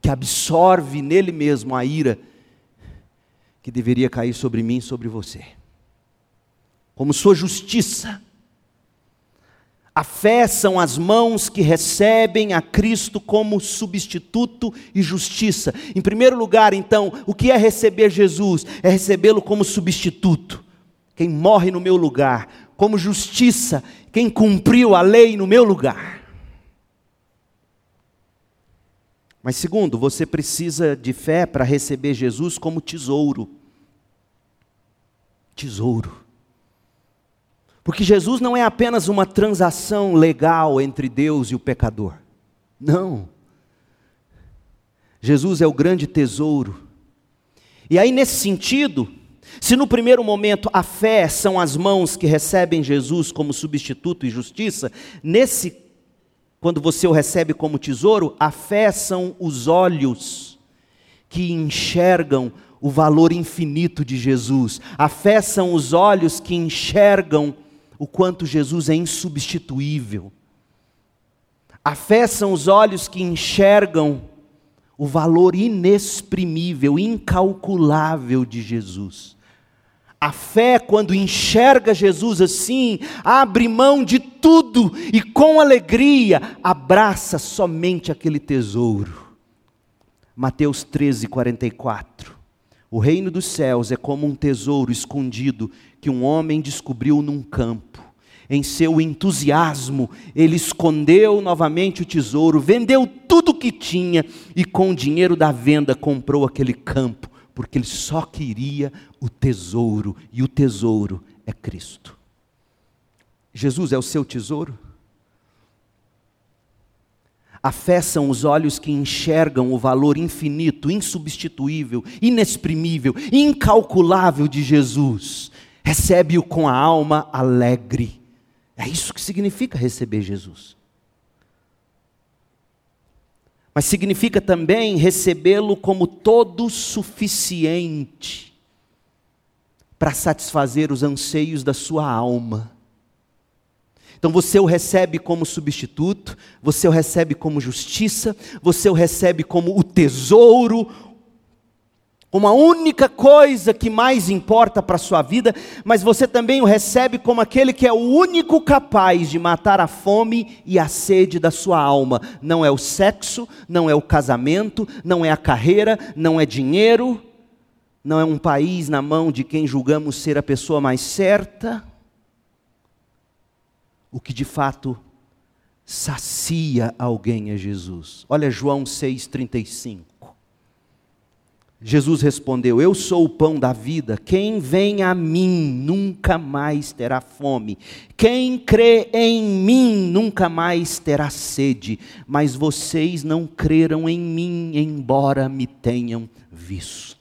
que absorve nele mesmo a ira que deveria cair sobre mim e sobre você, como sua justiça a fé são as mãos que recebem a Cristo como substituto e justiça. Em primeiro lugar, então, o que é receber Jesus? É recebê-lo como substituto, quem morre no meu lugar, como justiça, quem cumpriu a lei no meu lugar. Mas segundo, você precisa de fé para receber Jesus como tesouro. Tesouro. Porque Jesus não é apenas uma transação legal entre Deus e o pecador. Não. Jesus é o grande tesouro. E aí, nesse sentido, se no primeiro momento a fé são as mãos que recebem Jesus como substituto e justiça, nesse, quando você o recebe como tesouro, a fé são os olhos que enxergam o valor infinito de Jesus. A fé são os olhos que enxergam o quanto Jesus é insubstituível. A fé são os olhos que enxergam o valor inexprimível, incalculável de Jesus. A fé, quando enxerga Jesus assim, abre mão de tudo e com alegria abraça somente aquele tesouro. Mateus 13, 44. O reino dos céus é como um tesouro escondido que um homem descobriu num campo. Em seu entusiasmo, ele escondeu novamente o tesouro, vendeu tudo o que tinha e, com o dinheiro da venda, comprou aquele campo, porque ele só queria o tesouro, e o tesouro é Cristo. Jesus é o seu tesouro? A fé são os olhos que enxergam o valor infinito, insubstituível, inexprimível, incalculável de Jesus. Recebe-o com a alma alegre. É isso que significa receber Jesus. mas significa também recebê-lo como todo suficiente para satisfazer os anseios da sua alma. Então você o recebe como substituto, você o recebe como justiça, você o recebe como o tesouro, como a única coisa que mais importa para a sua vida, mas você também o recebe como aquele que é o único capaz de matar a fome e a sede da sua alma. Não é o sexo, não é o casamento, não é a carreira, não é dinheiro, não é um país na mão de quem julgamos ser a pessoa mais certa. O que de fato sacia alguém é Jesus. Olha João 6,35. Jesus respondeu: Eu sou o pão da vida. Quem vem a mim nunca mais terá fome. Quem crê em mim nunca mais terá sede. Mas vocês não creram em mim, embora me tenham visto.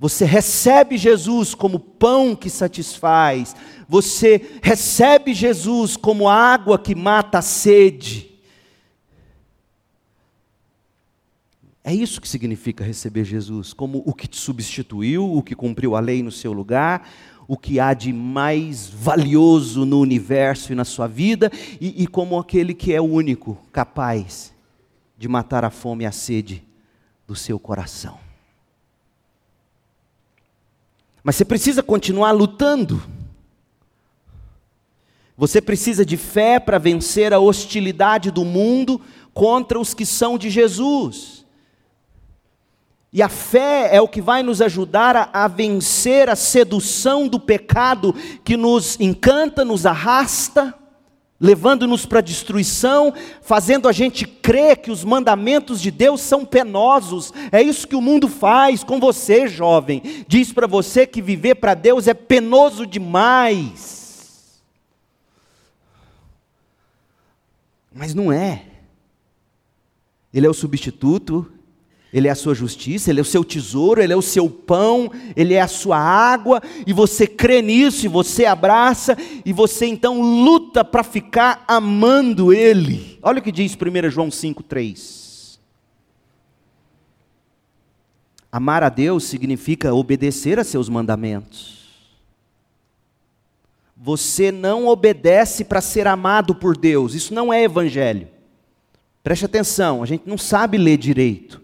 Você recebe Jesus como pão que satisfaz. Você recebe Jesus como água que mata a sede. É isso que significa receber Jesus, como o que te substituiu, o que cumpriu a lei no seu lugar, o que há de mais valioso no universo e na sua vida, e, e como aquele que é o único capaz de matar a fome e a sede do seu coração. Mas você precisa continuar lutando. Você precisa de fé para vencer a hostilidade do mundo contra os que são de Jesus. E a fé é o que vai nos ajudar a, a, vencer a sedução do pecado que nos encanta, nos arrasta, levando-nos para a destruição, fazendo a gente crer que os mandamentos de Deus são penosos. É isso que o mundo faz com você, jovem. Diz para você que viver para Deus é penoso demais. Mas não é. Ele é o substituto, ele é a sua justiça, Ele é o seu tesouro, Ele é o seu pão, Ele é a sua água, e você crê nisso, e você abraça, e você então luta para ficar amando Ele. Olha o que diz 1 João 5,3. Amar a Deus significa obedecer a seus mandamentos. Você não obedece para ser amado por Deus, isso não é evangelho. Preste atenção, a gente não sabe ler direito.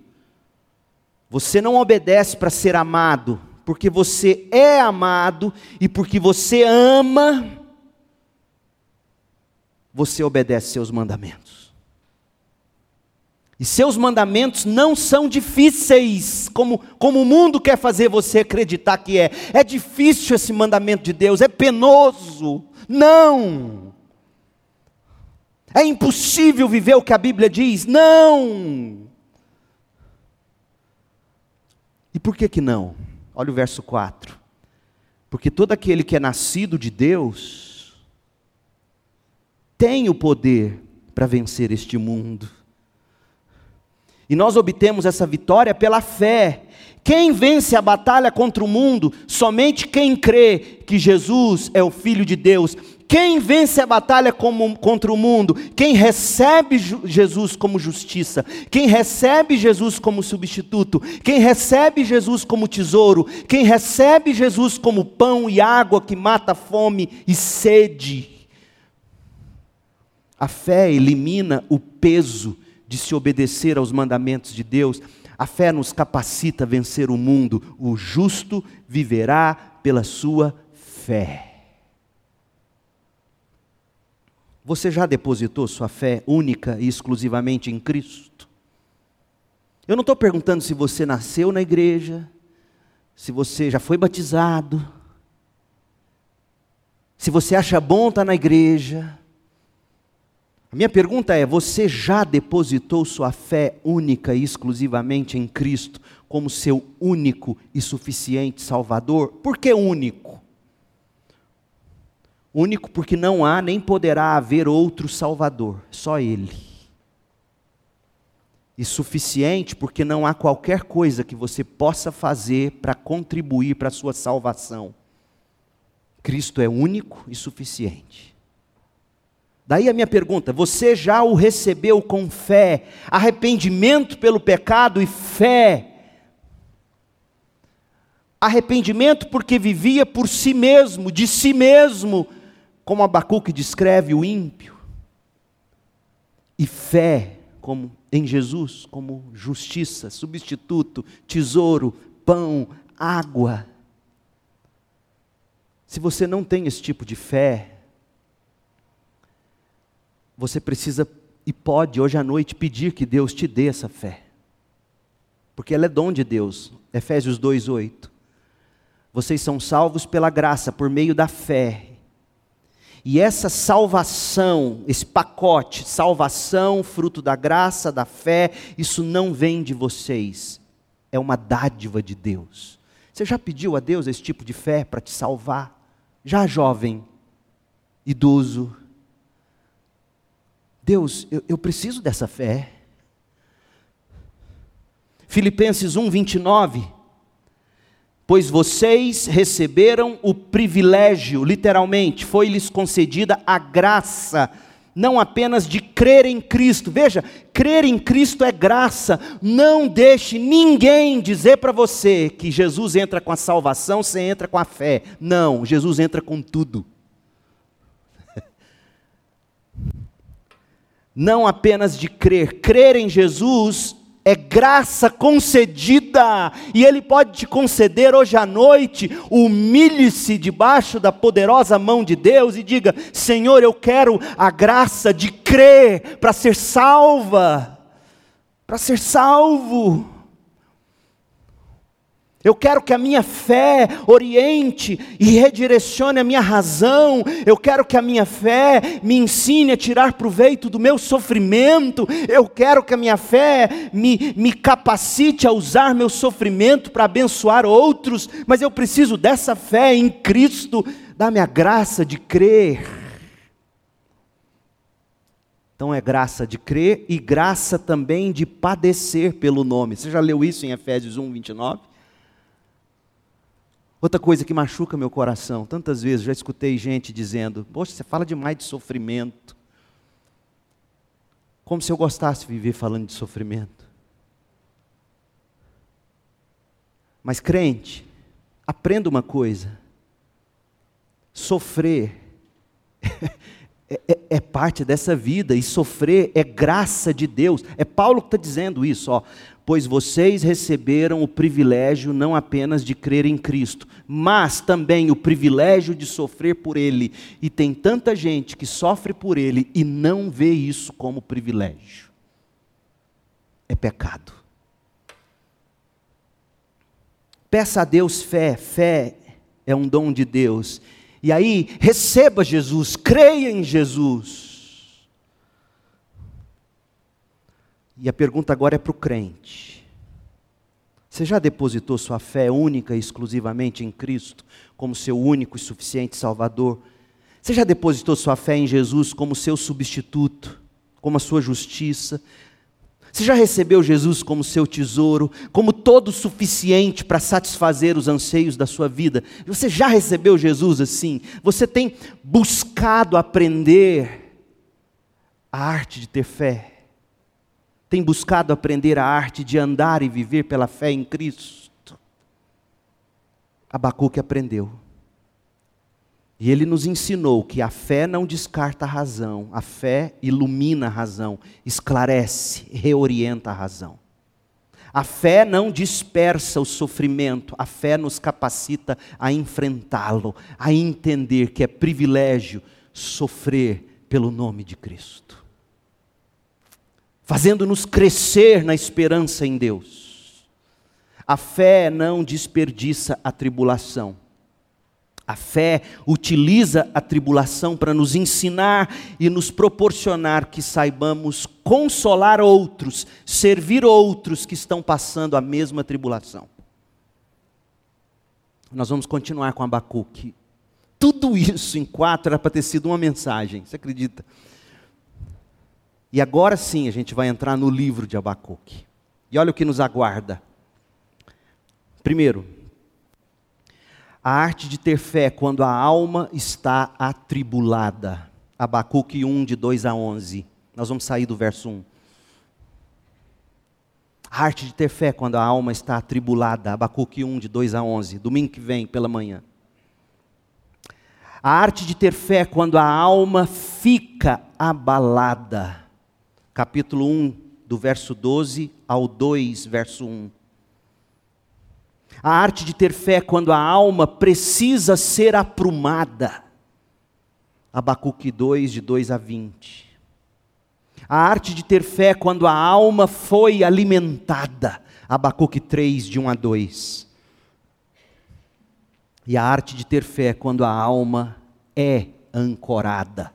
Você não obedece para ser amado, porque você é amado e porque você ama, você obedece seus mandamentos. E seus mandamentos não são difíceis, como, como o mundo quer fazer você acreditar que é. É difícil esse mandamento de Deus, é penoso. Não! É impossível viver o que a Bíblia diz? Não! E por que que não? Olha o verso 4. Porque todo aquele que é nascido de Deus tem o poder para vencer este mundo. E nós obtemos essa vitória pela fé. Quem vence a batalha contra o mundo? Somente quem crê que Jesus é o Filho de Deus quem vence a batalha como, contra o mundo? Quem recebe Jesus como justiça, quem recebe Jesus como substituto, quem recebe Jesus como tesouro, quem recebe Jesus como pão e água que mata fome e sede. A fé elimina o peso de se obedecer aos mandamentos de Deus. A fé nos capacita a vencer o mundo. O justo viverá pela sua fé. Você já depositou sua fé única e exclusivamente em Cristo? Eu não estou perguntando se você nasceu na igreja, se você já foi batizado, se você acha bom estar na igreja. A minha pergunta é: você já depositou sua fé única e exclusivamente em Cristo como seu único e suficiente Salvador? Por que único? Único porque não há nem poderá haver outro Salvador, só Ele. E suficiente porque não há qualquer coisa que você possa fazer para contribuir para a sua salvação. Cristo é único e suficiente. Daí a minha pergunta: você já o recebeu com fé, arrependimento pelo pecado e fé? Arrependimento porque vivia por si mesmo, de si mesmo, como Abacuque descreve o ímpio. E fé como em Jesus, como justiça, substituto, tesouro, pão, água. Se você não tem esse tipo de fé, você precisa e pode hoje à noite pedir que Deus te dê essa fé. Porque ela é dom de Deus. Efésios 2:8. Vocês são salvos pela graça, por meio da fé. E essa salvação, esse pacote, salvação, fruto da graça, da fé, isso não vem de vocês. É uma dádiva de Deus. Você já pediu a Deus esse tipo de fé para te salvar? Já jovem, idoso, Deus, eu, eu preciso dessa fé. Filipenses 1, 29. Pois vocês receberam o privilégio, literalmente, foi-lhes concedida a graça, não apenas de crer em Cristo. Veja, crer em Cristo é graça. Não deixe ninguém dizer para você que Jesus entra com a salvação, você entra com a fé. Não, Jesus entra com tudo. Não apenas de crer, crer em Jesus é graça concedida, e Ele pode te conceder hoje à noite. Humilhe-se debaixo da poderosa mão de Deus e diga: Senhor, eu quero a graça de crer para ser salva, para ser salvo. Eu quero que a minha fé oriente e redirecione a minha razão. Eu quero que a minha fé me ensine a tirar proveito do meu sofrimento. Eu quero que a minha fé me, me capacite a usar meu sofrimento para abençoar outros. Mas eu preciso dessa fé em Cristo. Dá-me a graça de crer. Então é graça de crer e graça também de padecer pelo nome. Você já leu isso em Efésios 1, 29? Outra coisa que machuca meu coração, tantas vezes já escutei gente dizendo: Poxa, você fala demais de sofrimento. Como se eu gostasse de viver falando de sofrimento. Mas crente, aprenda uma coisa: sofrer é, é, é, parte dessa vida, e sofrer é graça de Deus. É Paulo que está dizendo isso, ó pois vocês receberam o privilégio não apenas de crer em Cristo, mas também o privilégio de sofrer por Ele. E tem tanta gente que sofre por Ele e não vê isso como privilégio. É pecado. Peça a Deus fé, fé é um dom de Deus. E aí, receba Jesus, creia em Jesus. E a pergunta agora é para o crente. Você já depositou sua fé única e exclusivamente em Cristo, como seu único e suficiente Salvador? Você já depositou sua fé em Jesus como seu substituto, como a sua justiça? Você já recebeu Jesus como seu tesouro, como todo suficiente para satisfazer os anseios da sua vida? Você já recebeu Jesus assim? Você tem buscado aprender a arte de ter fé? tem buscado aprender a arte de andar e viver pela fé em Cristo. Abacuque aprendeu. E ele nos ensinou que a fé não descarta a razão, a fé ilumina a razão, esclarece, reorienta a razão. A fé não dispersa o sofrimento, a fé nos capacita a enfrentá-lo, a entender que é privilégio sofrer pelo nome de Cristo fazendo-nos crescer na esperança em Deus. A fé não desperdiça a tribulação. A fé utiliza a tribulação para nos ensinar e nos proporcionar que saibamos consolar outros, servir outros que estão passando a mesma tribulação. Nós vamos continuar com Abacuque. Tudo isso em quatro era para ter sido uma mensagem, você acredita? E agora sim a gente vai entrar no livro de Abacuque. E olha o que nos aguarda. Primeiro, a arte de ter fé quando a alma está atribulada. Abacuque 1, de 2 a 11. Nós vamos sair do verso 1. A arte de ter fé quando a alma está atribulada. Abacuque 1, de 2 a 11. Domingo que vem, pela manhã. A arte de ter fé quando a alma fica abalada. Capítulo 1, do verso 12 ao 2, verso 1. A arte de ter fé quando a alma precisa ser aprumada. Abacuque 2, de 2 a 20. A arte de ter fé quando a alma foi alimentada. Abacuque 3, de 1 a 2. E a arte de ter fé quando a alma é ancorada.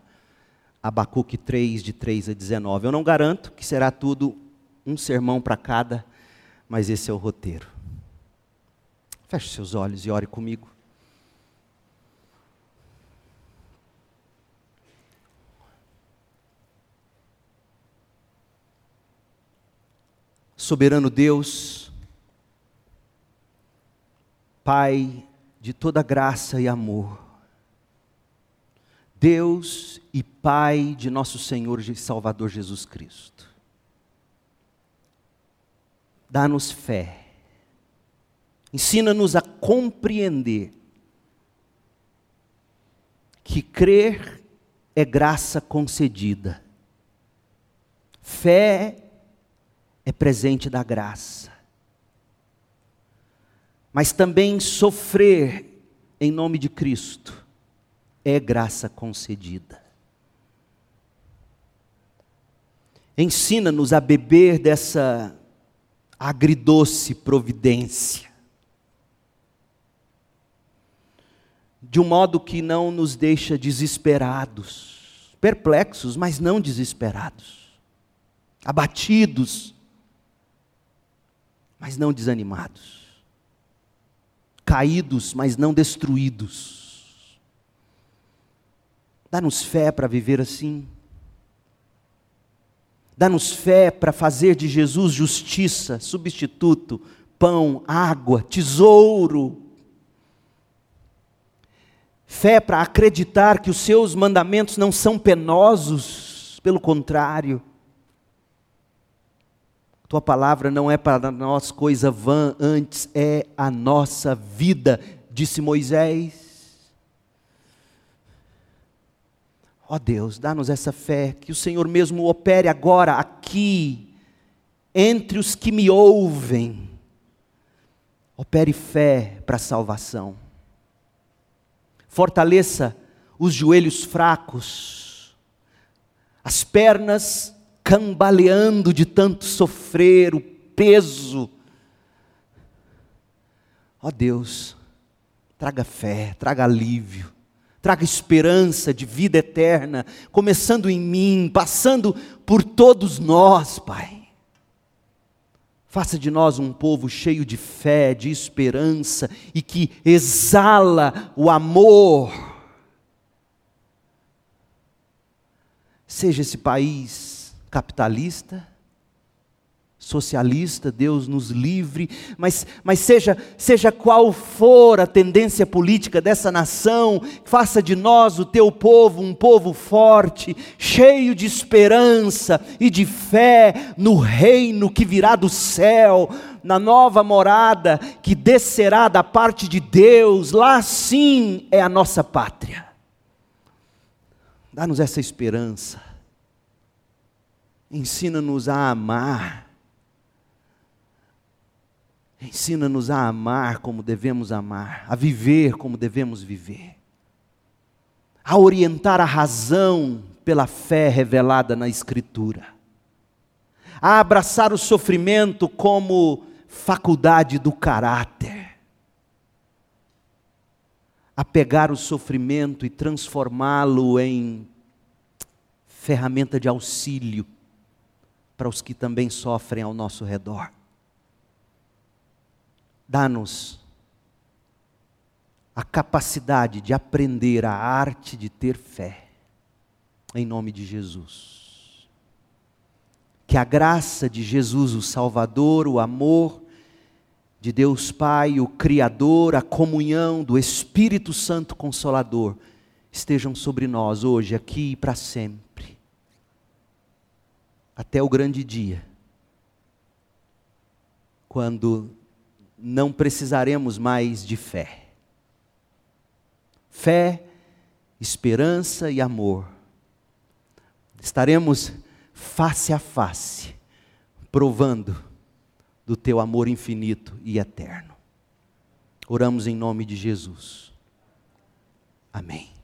Abacuque 3, de 3 a 19. Eu não garanto que será tudo um sermão para cada, mas esse é o roteiro. Feche seus olhos e ore comigo. Soberano Deus, Pai de toda graça e amor, Deus e Pai de nosso Senhor e Salvador Jesus Cristo. Dá-nos fé, ensina-nos a compreender que crer é graça concedida, fé é presente da graça, mas também sofrer em nome de Cristo é graça concedida. Ensina-nos a beber dessa agridoce providência, de um modo que não nos deixa desesperados, perplexos, mas não desesperados, abatidos, mas não desanimados, caídos, mas não destruídos Dá-nos fé para viver assim. Dá-nos fé para fazer de Jesus justiça, substituto, pão, água, tesouro. Fé para acreditar que os seus mandamentos não são penosos, pelo contrário. Tua palavra não é para nós coisa vã, antes é a nossa vida, disse Moisés. Ó oh Deus, dá-nos essa fé, que o Senhor mesmo opere agora, aqui, entre os que me ouvem. Opere fé para a salvação. Fortaleça os joelhos fracos, as pernas cambaleando de tanto sofrer, o peso. Ó oh Deus, traga fé, traga alívio traga esperança de vida eterna, começando em mim, passando por todos nós, Pai. Faça de nós um povo cheio de fé, de esperança e que exala o amor. Seja esse país capitalista, socialista, Deus nos livre, mas, mas seja, seja qual for a tendência política dessa nação, faça de nós, o teu povo, um povo forte, cheio de esperança e de fé no reino que virá do céu, na nova morada que descerá da parte de Deus, lá sim é a nossa pátria. Dá-nos essa esperança, ensina-nos a amar Ensina-nos a amar como devemos amar, a viver como devemos viver, a orientar a razão pela fé revelada na Escritura, a abraçar o sofrimento como faculdade do caráter, a pegar o sofrimento e transformá-lo em ferramenta de auxílio para os que também sofrem ao nosso redor dá-nos a capacidade de aprender a arte de ter fé, em nome de Jesus. Que a graça de Jesus, o Salvador, o amor de Deus Pai, o Criador, a comunhão do Espírito Santo Consolador, estejam sobre nós hoje, aqui e para sempre, até o grande dia, quando não precisaremos mais de fé. Fé, esperança e amor. Estaremos face a face, provando do teu amor infinito e eterno. Oramos em nome de Jesus. Amém.